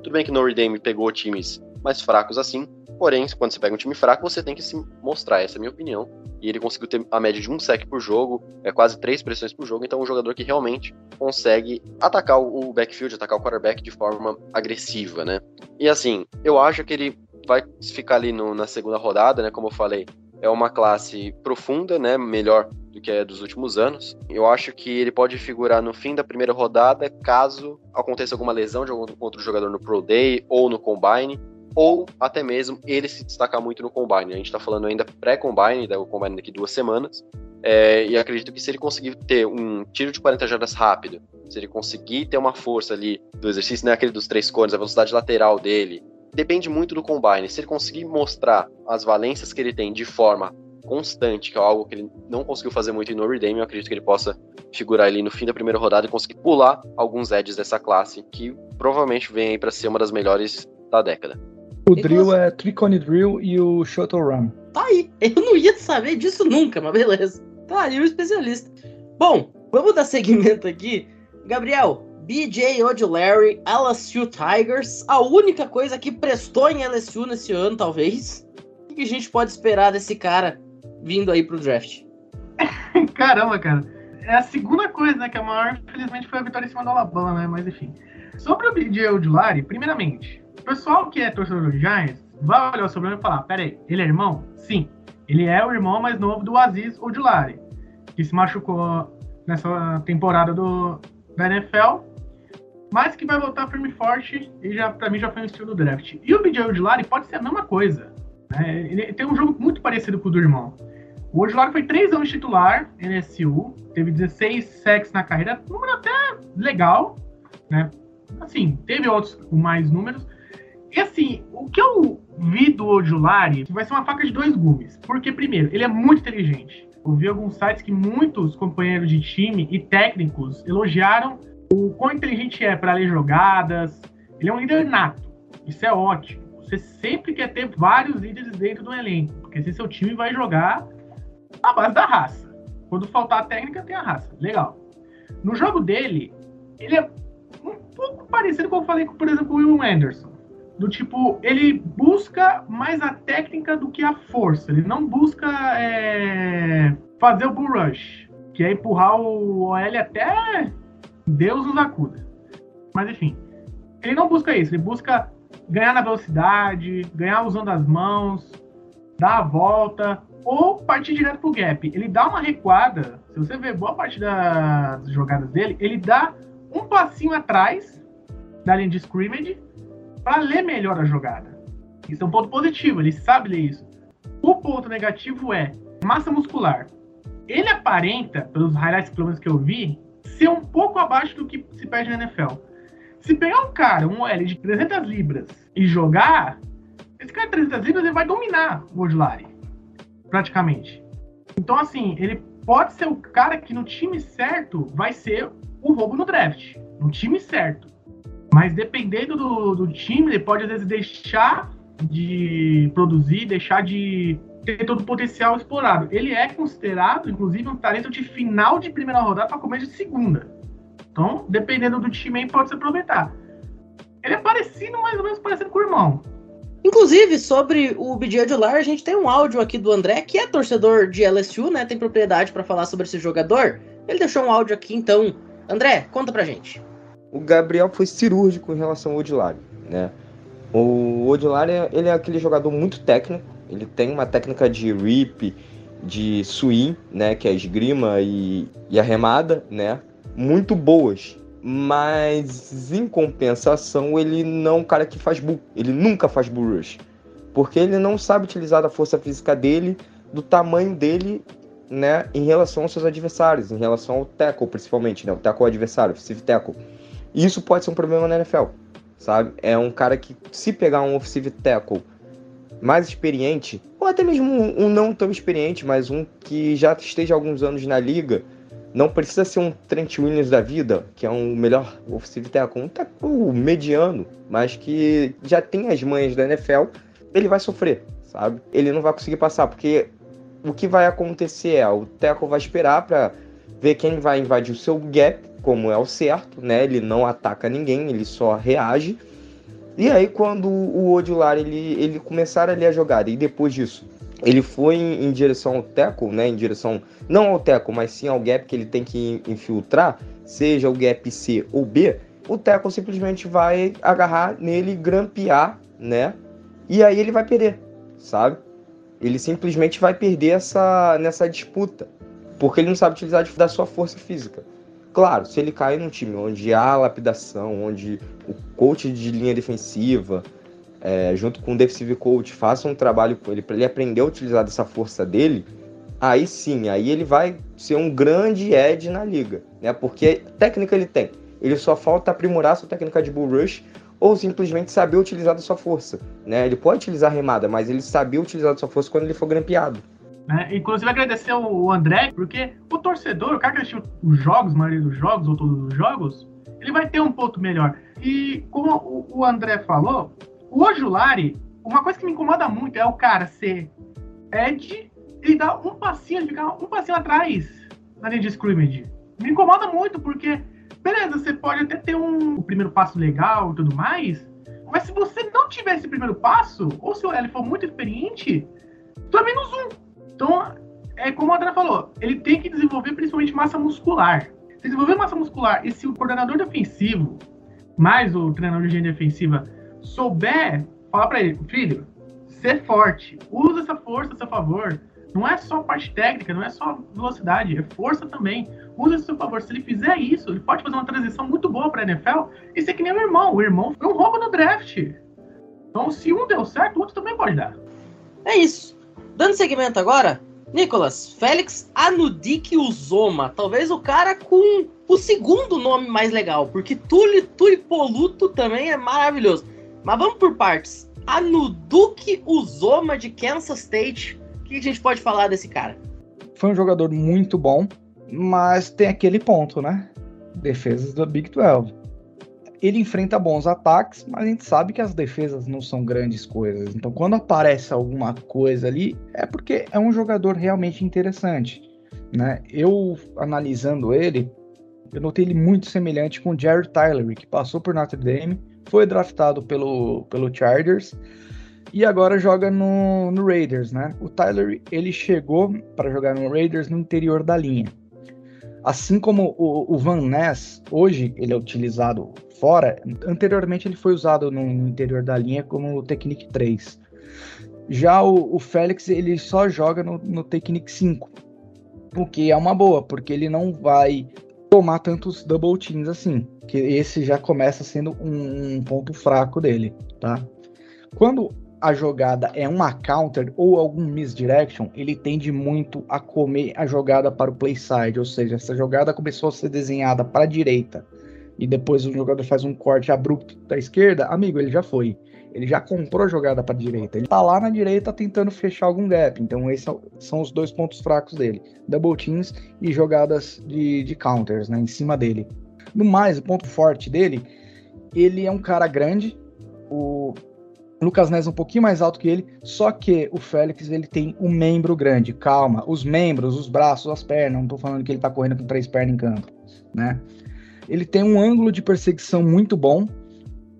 Speaker 3: Tudo bem que Notre Dame pegou times mais fracos assim, porém, quando você pega um time fraco, você tem que se mostrar, essa é a minha opinião. E ele conseguiu ter a média de um sec por jogo, é quase três pressões por jogo, então é um jogador que realmente consegue atacar o backfield, atacar o quarterback de forma agressiva, né? E assim, eu acho que ele vai ficar ali no, na segunda rodada, né? Como eu falei, é uma classe profunda, né? Melhor do que a dos últimos anos. Eu acho que ele pode figurar no fim da primeira rodada, caso aconteça alguma lesão de algum outro jogador no Pro Day ou no Combine, ou até mesmo ele se destacar muito no Combine. A gente está falando ainda pré-Combine, da Combine daqui duas semanas. É, e acredito que se ele conseguir ter um tiro de 40 jardas rápido, se ele conseguir ter uma força ali do exercício, né, aquele dos três cones, a velocidade lateral dele, depende muito do combine. Se ele conseguir mostrar as valências que ele tem de forma constante, que é algo que ele não conseguiu fazer muito em No Redame, eu acredito que ele possa figurar ali no fim da primeira rodada e conseguir pular alguns edges dessa classe, que provavelmente vem aí para ser uma das melhores da década.
Speaker 4: O drill é Tricone Drill e o Shuttle Run.
Speaker 2: Tá aí. Eu não ia saber disso nunca, mas beleza. Tá aí o especialista. Bom, vamos dar seguimento aqui. Gabriel, BJ Ojulari, LSU Tigers, a única coisa que prestou em LSU nesse ano, talvez. O que a gente pode esperar desse cara vindo aí pro draft? [laughs]
Speaker 1: Caramba, cara. É a segunda coisa, né? Que a maior, infelizmente, foi a vitória em cima do Alabama, né? Mas enfim. Sobre o BJ Ojulari, primeiramente, o pessoal que é torcedor do Giants vai olhar o sobrenome e falar: peraí, ele é irmão? Sim. Ele é o irmão mais novo do Aziz Ojulari, que se machucou nessa temporada do, da NFL mas que vai voltar firme e forte e já para mim já foi um estilo do draft. E o BJ Odilari pode ser a mesma coisa. Né? Ele tem um jogo muito parecido com o do irmão. O Ojulari foi três anos titular NSU, teve 16 sacks na carreira, número até legal, né? Assim, teve outros com mais números. E assim, o que eu vi do Ojulari vai ser uma faca de dois gumes. Porque, primeiro, ele é muito inteligente. Eu vi alguns sites que muitos companheiros de time e técnicos elogiaram o quão inteligente é para ler jogadas. Ele é um líder nato. Isso é ótimo. Você sempre quer ter vários líderes dentro do elenco, porque se seu time vai jogar à base da raça. Quando faltar a técnica, tem a raça. Legal. No jogo dele, ele é um pouco parecido com o que eu falei, por exemplo, com o Will Anderson. Do tipo, ele busca mais a técnica do que a força. Ele não busca é, fazer o bull rush, que é empurrar o OL até Deus nos acuda. Mas enfim, ele não busca isso. Ele busca ganhar na velocidade, ganhar usando as mãos, dar a volta, ou partir direto pro gap. Ele dá uma recuada, se você ver boa parte das jogadas dele, ele dá um passinho atrás da linha de scrimmage para ler melhor a jogada. Isso é um ponto positivo, ele sabe ler isso. O ponto negativo é massa muscular. Ele aparenta, pelos highlights pelo menos que eu vi, ser um pouco abaixo do que se pede na NFL. Se pegar um cara, um L de 300 libras e jogar, esse cara de 300 libras ele vai dominar o Odlari praticamente. Então, assim, ele pode ser o cara que no time certo vai ser o roubo no draft. No time certo. Mas dependendo do, do time, ele pode às vezes deixar de produzir, deixar de ter todo o potencial explorado. Ele é considerado, inclusive, um talento de final de primeira rodada para começo de segunda. Então, dependendo do time aí, pode se aproveitar. Ele é parecido, mais ou menos parecido com o irmão.
Speaker 2: Inclusive, sobre o BJ Adular, a gente tem um áudio aqui do André, que é torcedor de LSU, né? Tem propriedade para falar sobre esse jogador. Ele deixou um áudio aqui, então. André, conta pra gente.
Speaker 8: O Gabriel foi cirúrgico em relação ao Odilari, né? O Odilari, ele é aquele jogador muito técnico. Ele tem uma técnica de rip, de swing, né? Que é esgrima e, e arremada, né? Muito boas mas em compensação ele não é um cara que faz bull, ele nunca faz bull rush, porque ele não sabe utilizar a força física dele, do tamanho dele, né, em relação aos seus adversários, em relação ao tackle principalmente, né, o tackle adversário, offensive tackle. E isso pode ser um problema na NFL, sabe? É um cara que se pegar um offensive tackle mais experiente, ou até mesmo um, não tão experiente, mas um que já esteja alguns anos na liga, não precisa ser um Trent Williams da vida, que é um melhor offensive tackle, um tackle mediano, mas que já tem as manhas da NFL, ele vai sofrer, sabe? Ele não vai conseguir passar, porque o que vai acontecer é, o tackle vai esperar para ver quem vai invadir o seu gap, como é o certo, né? Ele não ataca ninguém, ele só reage. E aí quando o Odular ele, ele começar ali a jogada e depois disso ele foi em, em, direção ao teco, né, em direção não ao teco, mas sim ao gap que ele tem que infiltrar, seja o gap C ou B, o teco simplesmente vai agarrar nele, grampear, né, e aí ele vai perder, sabe? Ele simplesmente vai perder essa nessa disputa, porque ele não sabe utilizar da sua força física. Claro, se ele cair num time onde há lapidação, onde o coach de linha defensiva é, junto com o defensive coach, faça um trabalho com ele para ele aprender a utilizar dessa força dele, aí sim, aí ele vai ser um grande edge na liga, né? Porque técnica ele tem. Ele só falta aprimorar sua técnica de bull rush ou simplesmente saber utilizar da sua força, né? Ele pode utilizar remada, mas ele saber utilizar da sua força quando ele for grampeado.
Speaker 1: É, inclusive agradecer o André, porque o torcedor, o cara que assistiu os jogos, a maioria dos jogos, ou todos os jogos, ele vai ter um ponto melhor. E como o André falou, o Ojulari, uma coisa que me incomoda muito é o cara ser Ed e dar um passinho, ficar um passinho atrás na linha de scrimmage. Me incomoda muito, porque, beleza, você pode até ter um, primeiro passo legal e tudo mais, mas se você não tiver esse primeiro passo, ou se o L for muito experiente, tu é menos um. Então, é como o André falou, ele tem que desenvolver principalmente massa muscular. Se desenvolver massa muscular e se o coordenador defensivo, mais o treinador de linha defensiva, souber falar para ele, filho, ser forte, usa essa força a seu favor. Não é só parte técnica, não é só velocidade, é força também. Usa a seu favor. Se ele fizer isso, ele pode fazer uma transição muito boa para a NFL e ser que nem o irmão. O irmão foi um roubo no draft. Então, se um deu certo, o outro também pode dar.
Speaker 2: É isso. Dando seguimento agora, Nicolas, Félix Anudik Uzoma, talvez o cara com o segundo nome mais legal, porque Tuli Tulipoluto também é maravilhoso. Mas vamos por partes. Anuduk Uzoma de Kansas State, o que a gente pode falar desse cara?
Speaker 4: Foi um jogador muito bom, mas tem aquele ponto, né? Defesas da Big 12 ele enfrenta bons ataques, mas a gente sabe que as defesas não são grandes coisas. Então, quando aparece alguma coisa ali, é porque é um jogador realmente interessante. Né? Eu, analisando ele, eu notei ele muito semelhante com o Jared Tyler, que passou por Notre Dame, foi draftado pelo, pelo Chargers e agora joga no, no Raiders. Né? O Tyler ele chegou para jogar no Raiders no interior da linha. Assim como o, o, Van Ness, hoje ele é utilizado fora, anteriormente ele foi usado no, interior da linha como Technique 3. Já o, o Félix, ele só joga no, no Technique 5, o que é uma boa, porque ele não vai tomar tantos double teams assim, que esse já começa sendo um, um ponto fraco dele, tá? Quando a jogada é uma counter ou algum misdirection, ele tende muito a comer a jogada para o play side, ou seja, essa jogada começou a ser desenhada para a direita e depois o jogador faz um corte abrupto da esquerda, amigo, ele já foi. Ele já comprou a jogada para direita. Ele tá lá na direita tentando fechar algum gap. Então, esses são os dois pontos fracos dele: double teams e jogadas de, de counters né, em cima dele. No mais, o ponto forte dele, ele é um cara grande. O Lucas Nes um pouquinho mais alto que ele, só que o Félix ele tem um membro grande. Calma, os membros, os braços, as pernas, não tô falando que ele tá correndo com três pernas em campo, né? Ele tem um ângulo de perseguição muito bom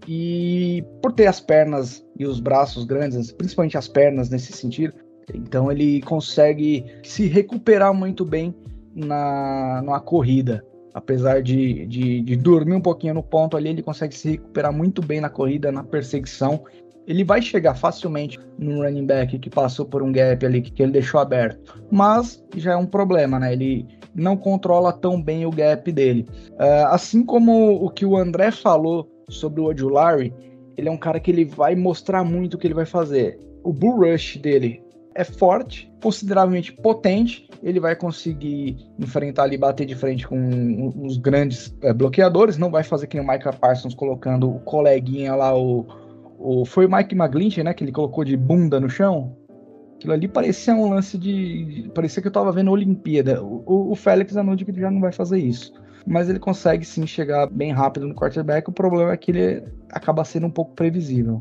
Speaker 4: e por ter as pernas e os braços grandes, principalmente as pernas nesse sentido, então ele consegue se recuperar muito bem na, numa corrida. Apesar de, de, de, dormir um pouquinho no ponto ali, ele consegue se recuperar muito bem na corrida, na perseguição ele vai chegar facilmente no running back que passou por um gap ali que ele deixou aberto, mas já é um problema, né? Ele não controla tão bem o gap dele. Uh, assim como o que o André falou sobre o Odulari, ele é um cara que ele vai mostrar muito o que ele vai fazer. O bull rush dele é forte, consideravelmente potente, ele vai conseguir enfrentar ali, bater de frente com os grandes é, bloqueadores, não vai fazer que nem o Micah Parsons colocando o coleguinha lá, o o, foi o Mike McGlinchey, né? Que ele colocou de bunda no chão. Aquilo ali parecia um lance de. Parecia que eu tava vendo a Olimpíada. O, o Félix Anudik já não vai fazer isso. Mas ele consegue sim chegar bem rápido no quarterback. O problema é que ele acaba sendo um pouco previsível.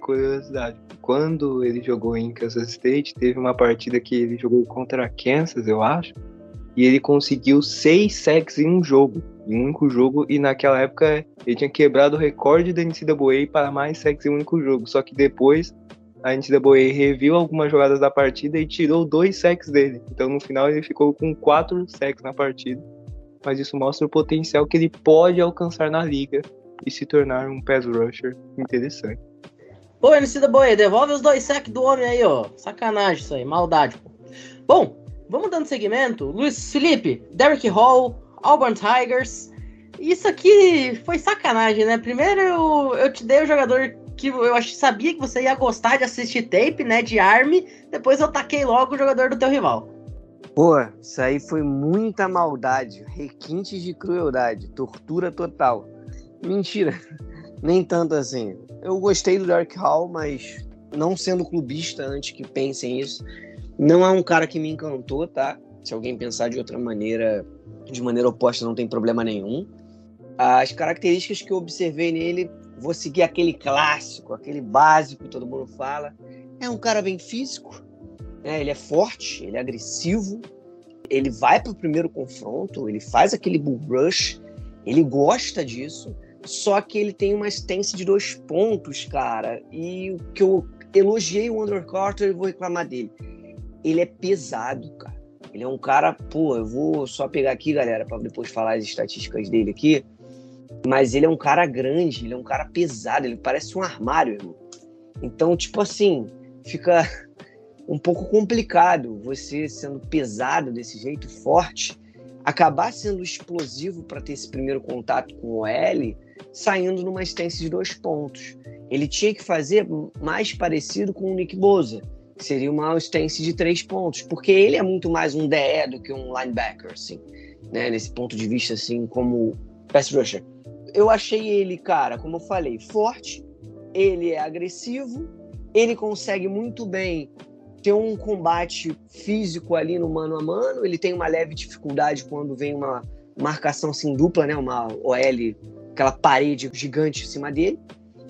Speaker 6: Curiosidade. Quando ele jogou em Kansas State, teve uma partida que ele jogou contra Kansas, eu acho. E ele conseguiu seis sacks em um jogo em um único jogo, e naquela época ele tinha quebrado o recorde da NCAA para mais sacks em um único jogo. Só que depois a NCAA reviu algumas jogadas da partida e tirou dois sacks dele. Então no final ele ficou com quatro sacks na partida. Mas isso mostra o potencial que ele pode alcançar na liga e se tornar um pass rusher interessante.
Speaker 2: Pô, NCAA, devolve os dois sacks do homem aí, ó. Sacanagem isso aí, maldade, pô. Bom, vamos dando seguimento. Luiz Felipe, Derrick Hall, Auburn Tigers. Isso aqui foi sacanagem, né? Primeiro eu, eu te dei o jogador que eu sabia que você ia gostar de assistir tape, né? De arme. Depois eu taquei logo o jogador do teu rival.
Speaker 5: Pô, isso aí foi muita maldade, requintes de crueldade, tortura total. Mentira, [laughs] nem tanto assim. Eu gostei do Dark Hall, mas não sendo clubista antes que pensem isso, não é um cara que me encantou, tá? Se alguém pensar de outra maneira, de maneira oposta, não tem problema nenhum. As características que eu observei nele, vou seguir aquele clássico, aquele básico que todo mundo fala. É um cara bem físico, né? ele é forte, ele é agressivo, ele vai para o primeiro confronto, ele faz aquele bull rush, ele gosta disso, só que ele tem uma stance de dois pontos, cara. E o que eu elogiei o Under Carter, eu vou reclamar dele. Ele é pesado, cara. Ele é um cara, pô, eu vou só pegar aqui, galera, para depois falar as estatísticas dele aqui. Mas ele é um cara grande, ele é um cara pesado, ele parece um armário, irmão. Então, tipo assim, fica [laughs] um pouco complicado você sendo pesado desse jeito, forte, acabar sendo explosivo para ter esse primeiro contato com o L, saindo numa stance de dois pontos. Ele tinha que fazer mais parecido com o Nick Bosa, seria uma stance de três pontos, porque ele é muito mais um DE do que um linebacker, assim, né? Nesse ponto de vista, assim, como pass rusher. Eu achei ele, cara, como eu falei, forte, ele é agressivo, ele consegue muito bem ter um combate físico ali no mano a mano, ele tem uma leve dificuldade quando vem uma marcação assim dupla, né? Uma OL, aquela parede gigante em cima dele.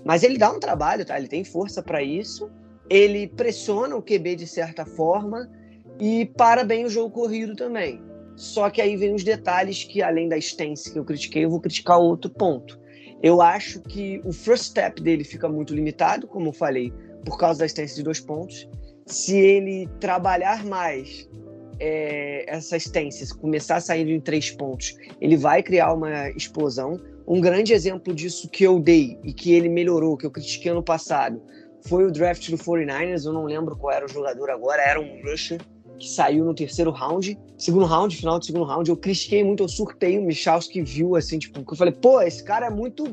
Speaker 5: Mas ele dá um trabalho, tá? Ele tem força para isso. Ele pressiona o QB de certa forma e para bem o jogo corrido também. Só que aí vem os detalhes que, além da stance que eu critiquei, eu vou criticar outro ponto. Eu acho que o first step dele fica muito limitado, como eu falei, por causa da stance de dois pontos. Se ele trabalhar mais é, essa stance, começar sair em três pontos, ele vai criar uma explosão. Um grande exemplo disso que eu dei e que ele melhorou, que eu critiquei ano passado, foi o draft do 49ers. Eu não lembro qual era o jogador agora, era um rusher que saiu no terceiro round, segundo round, final do segundo round. Eu critiquei muito, eu surtei o Michalski viu, assim, tipo, eu falei, pô, esse cara é muito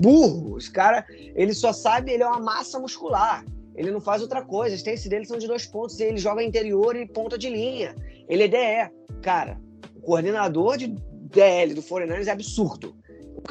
Speaker 5: burro. Esse cara, ele só sabe, ele é uma massa muscular. Ele não faz outra coisa. As tenses dele são de dois pontos. Ele joga interior e ponta de linha. Ele é DE. Cara, o coordenador de DL do 49 é absurdo.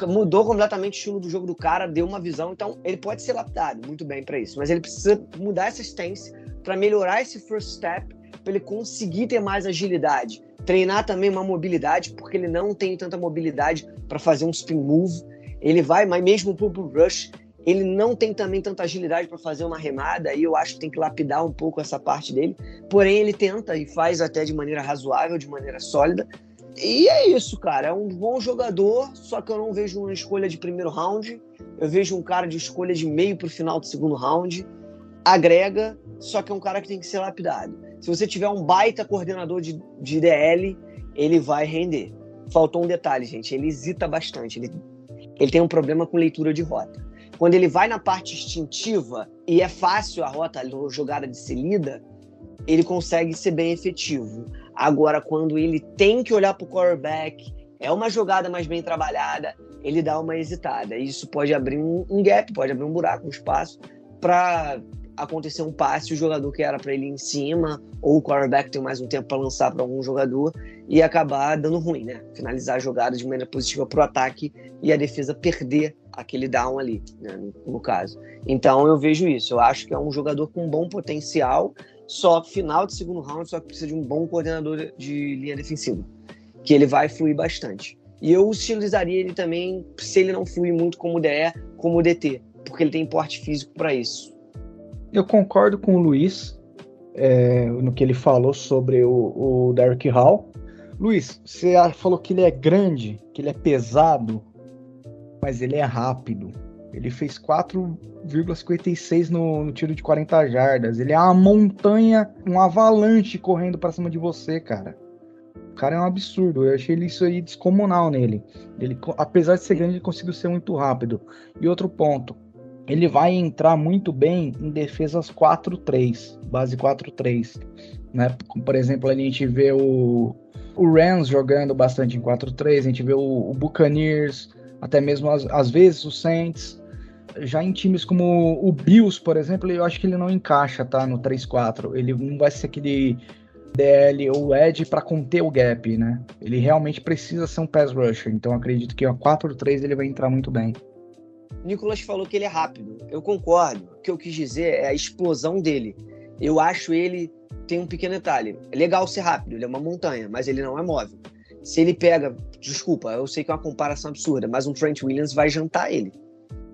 Speaker 5: Mudou completamente o estilo do jogo do cara, deu uma visão. Então, ele pode ser lapidado muito bem para isso. Mas ele precisa mudar essa stance para melhorar esse first step para ele conseguir ter mais agilidade. Treinar também uma mobilidade, porque ele não tem tanta mobilidade para fazer um spin move. Ele vai, mas mesmo pro rush, ele não tem também tanta agilidade para fazer uma remada, e eu acho que tem que lapidar um pouco essa parte dele. Porém, ele tenta e faz até de maneira razoável, de maneira sólida. E é isso, cara. É um bom jogador, só que eu não vejo uma escolha de primeiro round. Eu vejo um cara de escolha de meio para o final do segundo round. Agrega, só que é um cara que tem que ser lapidado. Se você tiver um baita coordenador de, de DL, ele vai render. Faltou um detalhe, gente. Ele hesita bastante. Ele, ele tem um problema com leitura de rota. Quando ele vai na parte instintiva e é fácil a rota, a jogada de ser lida, ele consegue ser bem efetivo. Agora, quando ele tem que olhar para o quarterback, é uma jogada mais bem trabalhada, ele dá uma hesitada. Isso pode abrir um, um gap, pode abrir um buraco, um espaço para acontecer um passe, o jogador que era para ele em cima, ou o quarterback tem mais um tempo para lançar para algum jogador e acabar dando ruim, né? Finalizar a jogada de maneira positiva para o ataque e a defesa perder aquele down ali, né? no, no caso. Então eu vejo isso. Eu acho que é um jogador com bom potencial, só final de segundo round, só que precisa de um bom coordenador de linha defensiva, que ele vai fluir bastante. E eu utilizaria ele também, se ele não fluir muito como DE, como DT, porque ele tem porte físico para isso.
Speaker 4: Eu concordo com o Luiz é, no que ele falou sobre o, o Derek Hall. Luiz, você falou que ele é grande, que ele é pesado, mas ele é rápido. Ele fez 4,56 no, no, tiro de 40 jardas. Ele é uma montanha, um avalanche correndo para cima de você, cara. O cara é um absurdo. Eu achei isso aí descomunal nele. Ele, apesar de ser grande, ele conseguiu ser muito rápido. E outro ponto, ele vai entrar muito bem em defesas 4-3, base 4-3. Né? Por exemplo, a gente vê o, o Rams jogando bastante em 4-3, a gente vê o, o Buccaneers, até mesmo às, vezes o Saints. Já em times como o Bills, por exemplo, eu acho que ele não encaixa tá, no 3-4. Ele não vai ser aquele DL ou Edge para conter o gap, né? Ele realmente precisa ser um pass rusher. Então acredito que a 4-3 ele vai entrar muito bem.
Speaker 5: Nicolas falou que ele é rápido. Eu concordo. O que eu quis dizer é a explosão dele. Eu acho ele tem um pequeno detalhe. É legal ser rápido, ele é uma montanha, mas ele não é móvel. Se ele pega, desculpa, eu sei que é uma comparação absurda, mas um Trent Williams vai jantar ele.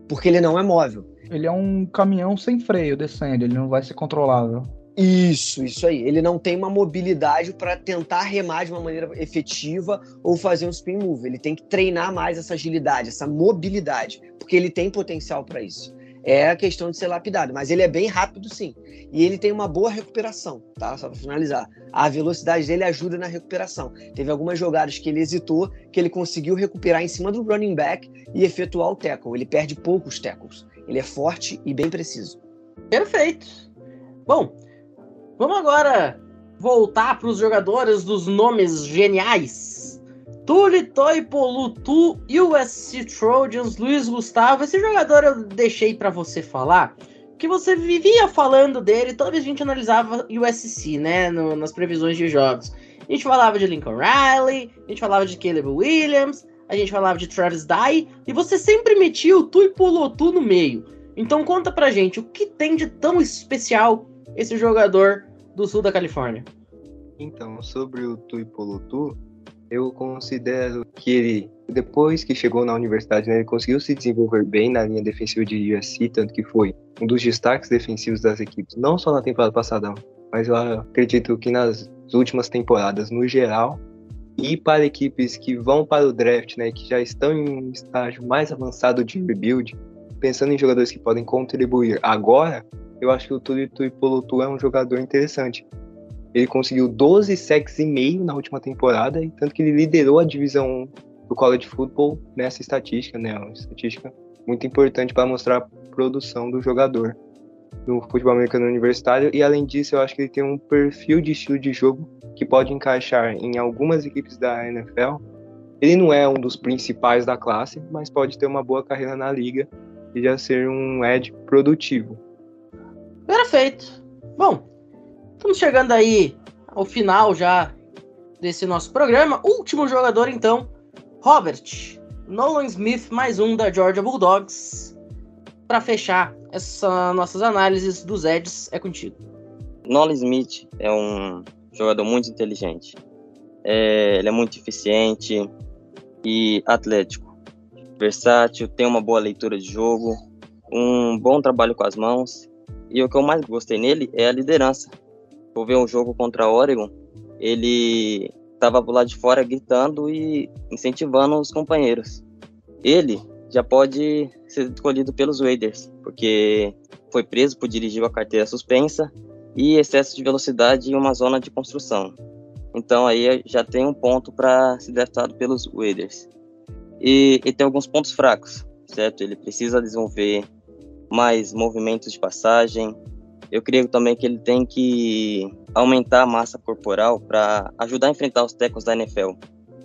Speaker 5: Porque ele não é móvel.
Speaker 4: Ele é um caminhão sem freio descendo, ele não vai ser controlável.
Speaker 5: Isso, isso aí. Ele não tem uma mobilidade para tentar remar de uma maneira efetiva ou fazer um spin move. Ele tem que treinar mais essa agilidade, essa mobilidade, porque ele tem potencial para isso. É a questão de ser lapidado, mas ele é bem rápido sim. E ele tem uma boa recuperação, tá? Só para finalizar. A velocidade dele ajuda na recuperação. Teve algumas jogadas que ele hesitou, que ele conseguiu recuperar em cima do running back e efetuar o tackle. Ele perde poucos tackles. Ele é forte e bem preciso.
Speaker 2: Perfeito. Bom, Vamos agora voltar para os jogadores dos nomes geniais. Tuli Toipolutu, USC Trojans, Luiz Gustavo. Esse jogador eu deixei para você falar, que você vivia falando dele toda vez que a gente analisava USC, né? No, nas previsões de jogos. A gente falava de Lincoln Riley, a gente falava de Caleb Williams, a gente falava de Travis Dye, e você sempre metia o Tu e Polotu no meio. Então conta pra gente, o que tem de tão especial esse jogador do sul da Califórnia?
Speaker 6: Então, sobre o Tuipolotu, eu considero que ele, depois que chegou na universidade, né, ele conseguiu se desenvolver bem na linha defensiva de USC, tanto que foi um dos destaques defensivos das equipes, não só na temporada passada, mas eu acredito que nas últimas temporadas no geral. E para equipes que vão para o draft, né, que já estão em um estágio mais avançado de rebuild, pensando em jogadores que podem contribuir agora, eu acho que o Turi Tuipolotu é um jogador interessante. Ele conseguiu 12 sacks e meio na última temporada, e tanto que ele liderou a divisão do college football nessa estatística, né? Uma estatística muito importante para mostrar a produção do jogador no futebol americano universitário. E além disso, eu acho que ele tem um perfil de estilo de jogo que pode encaixar em algumas equipes da NFL. Ele não é um dos principais da classe, mas pode ter uma boa carreira na liga e já ser um edge produtivo.
Speaker 2: Perfeito. Bom, estamos chegando aí ao final já desse nosso programa. Último jogador, então, Robert. Nolan Smith, mais um da Georgia Bulldogs. Para fechar essas nossas análises dos Eds, é contigo.
Speaker 7: Nolan Smith é um jogador muito inteligente. É, ele é muito eficiente e atlético. Versátil, tem uma boa leitura de jogo, um bom trabalho com as mãos e o que eu mais gostei nele é a liderança. Vou ver um jogo contra Oregon, ele estava lá de fora gritando e incentivando os companheiros. Ele já pode ser escolhido pelos Raiders, porque foi preso por dirigir a carteira suspensa e excesso de velocidade em uma zona de construção. Então aí já tem um ponto para ser draftado pelos Raiders. E, e tem alguns pontos fracos, certo? Ele precisa desenvolver mais movimentos de passagem. Eu creio também que ele tem que aumentar a massa corporal para ajudar a enfrentar os tecos da NFL,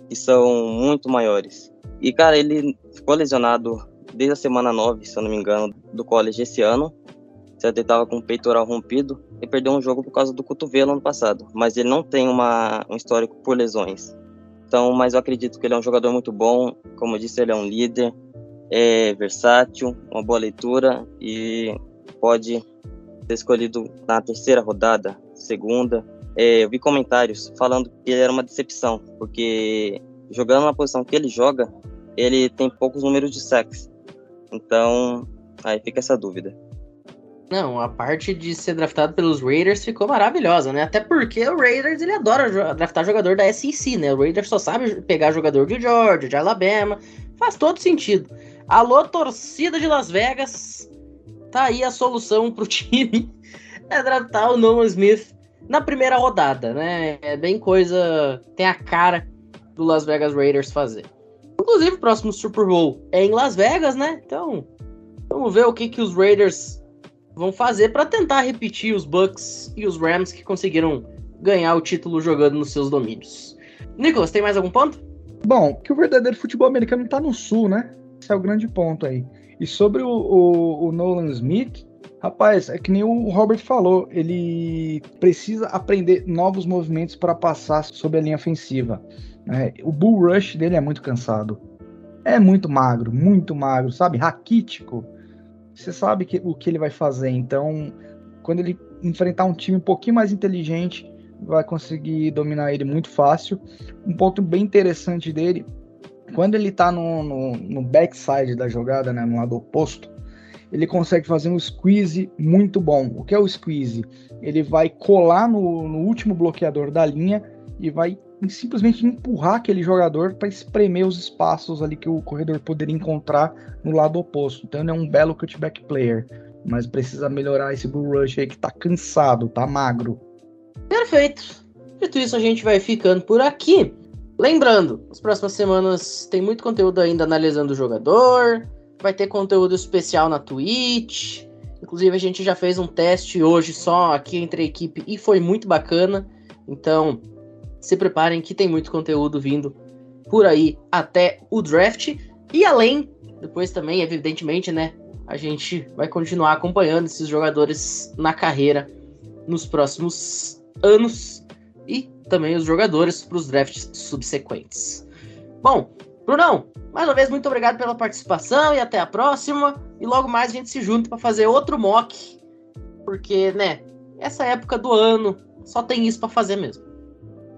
Speaker 7: que são muito maiores. E, cara, ele ficou lesionado desde a semana 9, se eu não me engano, do college esse ano. Ele estava com o peitoral rompido e perdeu um jogo por causa do cotovelo ano passado. Mas ele não tem uma, um histórico por lesões. Então, mas eu acredito que ele é um jogador muito bom. Como eu disse, ele é um líder é versátil, uma boa leitura e pode ser escolhido na terceira rodada, segunda. É, eu vi comentários falando que ele era uma decepção, porque jogando na posição que ele joga, ele tem poucos números de sacks. Então, aí fica essa dúvida.
Speaker 2: Não, a parte de ser draftado pelos Raiders ficou maravilhosa, né? Até porque o Raiders ele adora draftar jogador da SEC, né? O Raiders só sabe pegar jogador de Georgia, de Alabama, faz todo sentido. Alô, torcida de Las Vegas. Tá aí a solução pro [laughs] time. É draftar o Nolan Smith na primeira rodada, né? É bem coisa. Tem a cara do Las Vegas Raiders fazer. Inclusive, o próximo Super Bowl é em Las Vegas, né? Então, vamos ver o que, que os Raiders vão fazer para tentar repetir os Bucks e os Rams que conseguiram ganhar o título jogando nos seus domínios. Nicolas, tem mais algum ponto?
Speaker 4: Bom, que o verdadeiro futebol americano tá no sul, né? Esse é o grande ponto aí. E sobre o, o, o Nolan Smith, rapaz, é que nem o Robert falou, ele precisa aprender novos movimentos para passar sobre a linha ofensiva. É, o bull rush dele é muito cansado. É muito magro, muito magro, sabe? Raquítico. Você sabe que, o que ele vai fazer. Então, quando ele enfrentar um time um pouquinho mais inteligente, vai conseguir dominar ele muito fácil. Um ponto bem interessante dele quando ele tá no, no, no backside da jogada, né, no lado oposto, ele consegue fazer um squeeze muito bom. O que é o squeeze? Ele vai colar no, no último bloqueador da linha e vai simplesmente empurrar aquele jogador para espremer os espaços ali que o corredor poderia encontrar no lado oposto. Então ele é um belo cutback player, mas precisa melhorar esse bull rush aí que tá cansado, tá magro.
Speaker 2: Perfeito. Dito isso, a gente vai ficando por aqui. Lembrando, nas próximas semanas tem muito conteúdo ainda analisando o jogador, vai ter conteúdo especial na Twitch. Inclusive, a gente já fez um teste hoje só aqui entre a equipe e foi muito bacana. Então, se preparem que tem muito conteúdo vindo por aí até o draft. E além, depois também, evidentemente, né? a gente vai continuar acompanhando esses jogadores na carreira nos próximos anos e também os jogadores para os drafts subsequentes. Bom, Brunão, mais uma vez muito obrigado pela participação e até a próxima. E logo mais a gente se junta para fazer outro mock, porque, né, essa época do ano só tem isso para fazer mesmo.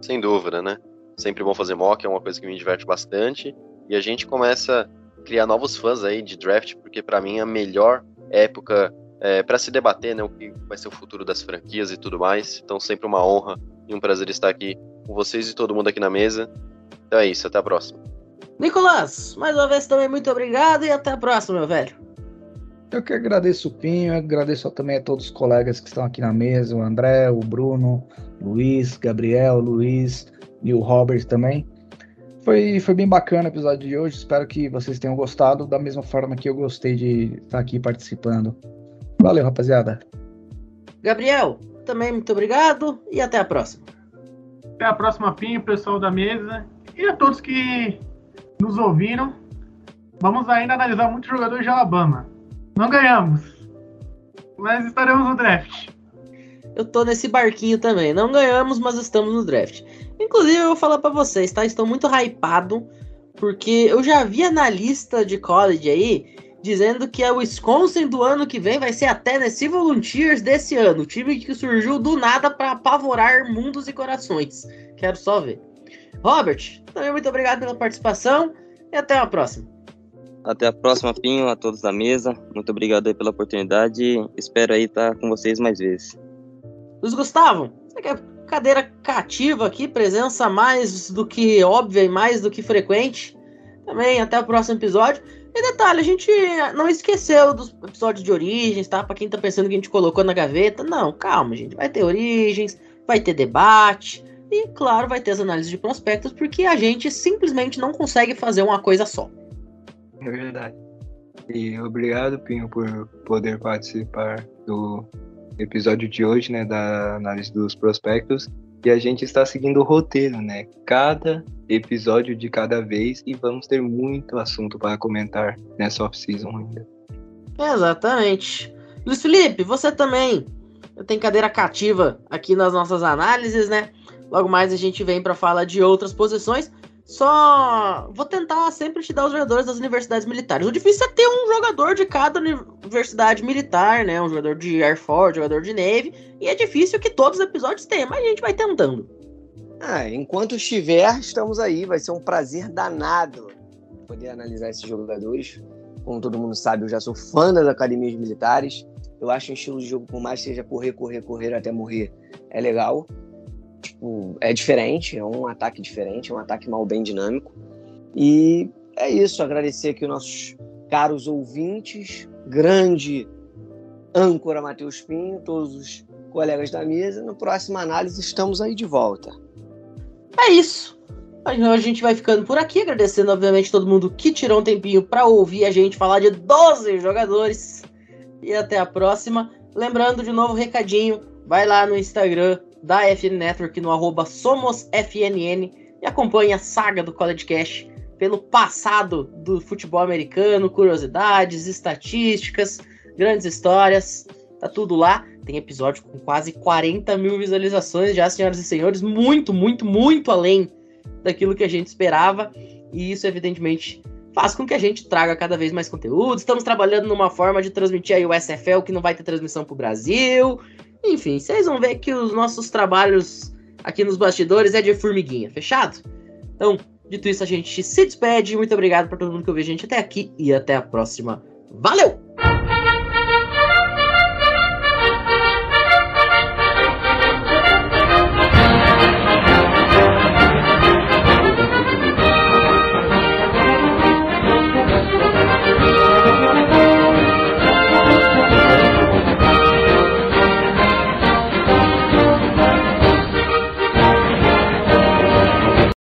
Speaker 3: Sem dúvida, né? Sempre bom fazer mock, é uma coisa que me diverte bastante. E a gente começa a criar novos fãs aí de draft, porque para mim é a melhor época é, para se debater, né, o que vai ser o futuro das franquias e tudo mais. Então sempre uma honra e um prazer estar aqui com vocês e todo mundo aqui na mesa. Então é isso, até a próxima.
Speaker 2: Nicolas, mais uma vez também muito obrigado e até a próxima, meu velho.
Speaker 4: Eu que agradeço o Pinho, agradeço também a todos os colegas que estão aqui na mesa, o André, o Bruno, Luiz, Gabriel, Luiz e o Robert também. Foi, foi bem bacana o episódio de hoje, espero que vocês tenham gostado, da mesma forma que eu gostei de estar aqui participando. Valeu, rapaziada.
Speaker 2: Gabriel, também muito obrigado e até a próxima.
Speaker 1: Até a próxima, Pinho, pessoal da mesa e a todos que nos ouviram. Vamos ainda analisar muitos jogadores de Alabama. Não ganhamos, mas estaremos no draft.
Speaker 2: Eu tô nesse barquinho também. Não ganhamos, mas estamos no draft. Inclusive, eu vou falar para vocês, tá? Estou muito hypado, porque eu já vi analista de college aí dizendo que a Wisconsin do ano que vem vai ser a Tennessee Volunteers desse ano. O time que surgiu do nada para apavorar mundos e corações. Quero só ver. Robert, também muito obrigado pela participação e até a próxima.
Speaker 7: Até a próxima, Pinho, a todos da mesa. Muito obrigado aí pela oportunidade. Espero aí estar com vocês mais vezes.
Speaker 2: Luiz Gustavo, você quer cadeira cativa aqui, presença mais do que óbvia e mais do que frequente. Também até o próximo episódio. E detalhe, a gente não esqueceu dos episódios de origens, tá? Pra quem tá pensando que a gente colocou na gaveta. Não, calma, gente. Vai ter origens, vai ter debate. E, claro, vai ter as análises de prospectos, porque a gente simplesmente não consegue fazer uma coisa só.
Speaker 6: É verdade. E obrigado, Pinho, por poder participar do episódio de hoje, né, da análise dos prospectos. E a gente está seguindo o roteiro, né? Cada episódio de cada vez e vamos ter muito assunto para comentar nessa off-season ainda.
Speaker 2: Exatamente. Luiz Felipe, você também tem cadeira cativa aqui nas nossas análises, né? Logo mais a gente vem para falar de outras posições. Só vou tentar sempre te dar os jogadores das universidades militares. O difícil é ter um jogador de cada universidade militar, né? Um jogador de Air Force, jogador de Navy. E é difícil que todos os episódios tenham, mas a gente vai tentando.
Speaker 5: Ah, enquanto estiver, estamos aí. Vai ser um prazer danado poder analisar esses jogadores. Como todo mundo sabe, eu já sou fã das academias militares. Eu acho um estilo de jogo, por mais que seja correr, correr, correr até morrer, é legal tipo, é diferente, é um ataque diferente, é um ataque mal bem dinâmico. E é isso, agradecer aqui os nossos caros ouvintes, grande âncora Matheus Pinho, todos os colegas da mesa. Na próxima análise estamos aí de volta.
Speaker 2: É isso. A gente vai ficando por aqui, agradecendo, obviamente, todo mundo que tirou um tempinho para ouvir a gente falar de 12 jogadores. E até a próxima. Lembrando de novo, recadinho, vai lá no Instagram, da FN Network no arroba SomosFNN e acompanhe a saga do College Cash pelo passado do futebol americano, curiosidades, estatísticas, grandes histórias, tá tudo lá. Tem episódio com quase 40 mil visualizações já, senhoras e senhores, muito, muito, muito além daquilo que a gente esperava. E isso, evidentemente, faz com que a gente traga cada vez mais conteúdo. Estamos trabalhando numa forma de transmitir aí o SFL que não vai ter transmissão para o Brasil. Enfim, vocês vão ver que os nossos trabalhos aqui nos bastidores é de formiguinha, fechado? Então, dito isso, a gente se despede. Muito obrigado para todo mundo que ouviu a gente até aqui e até a próxima. Valeu!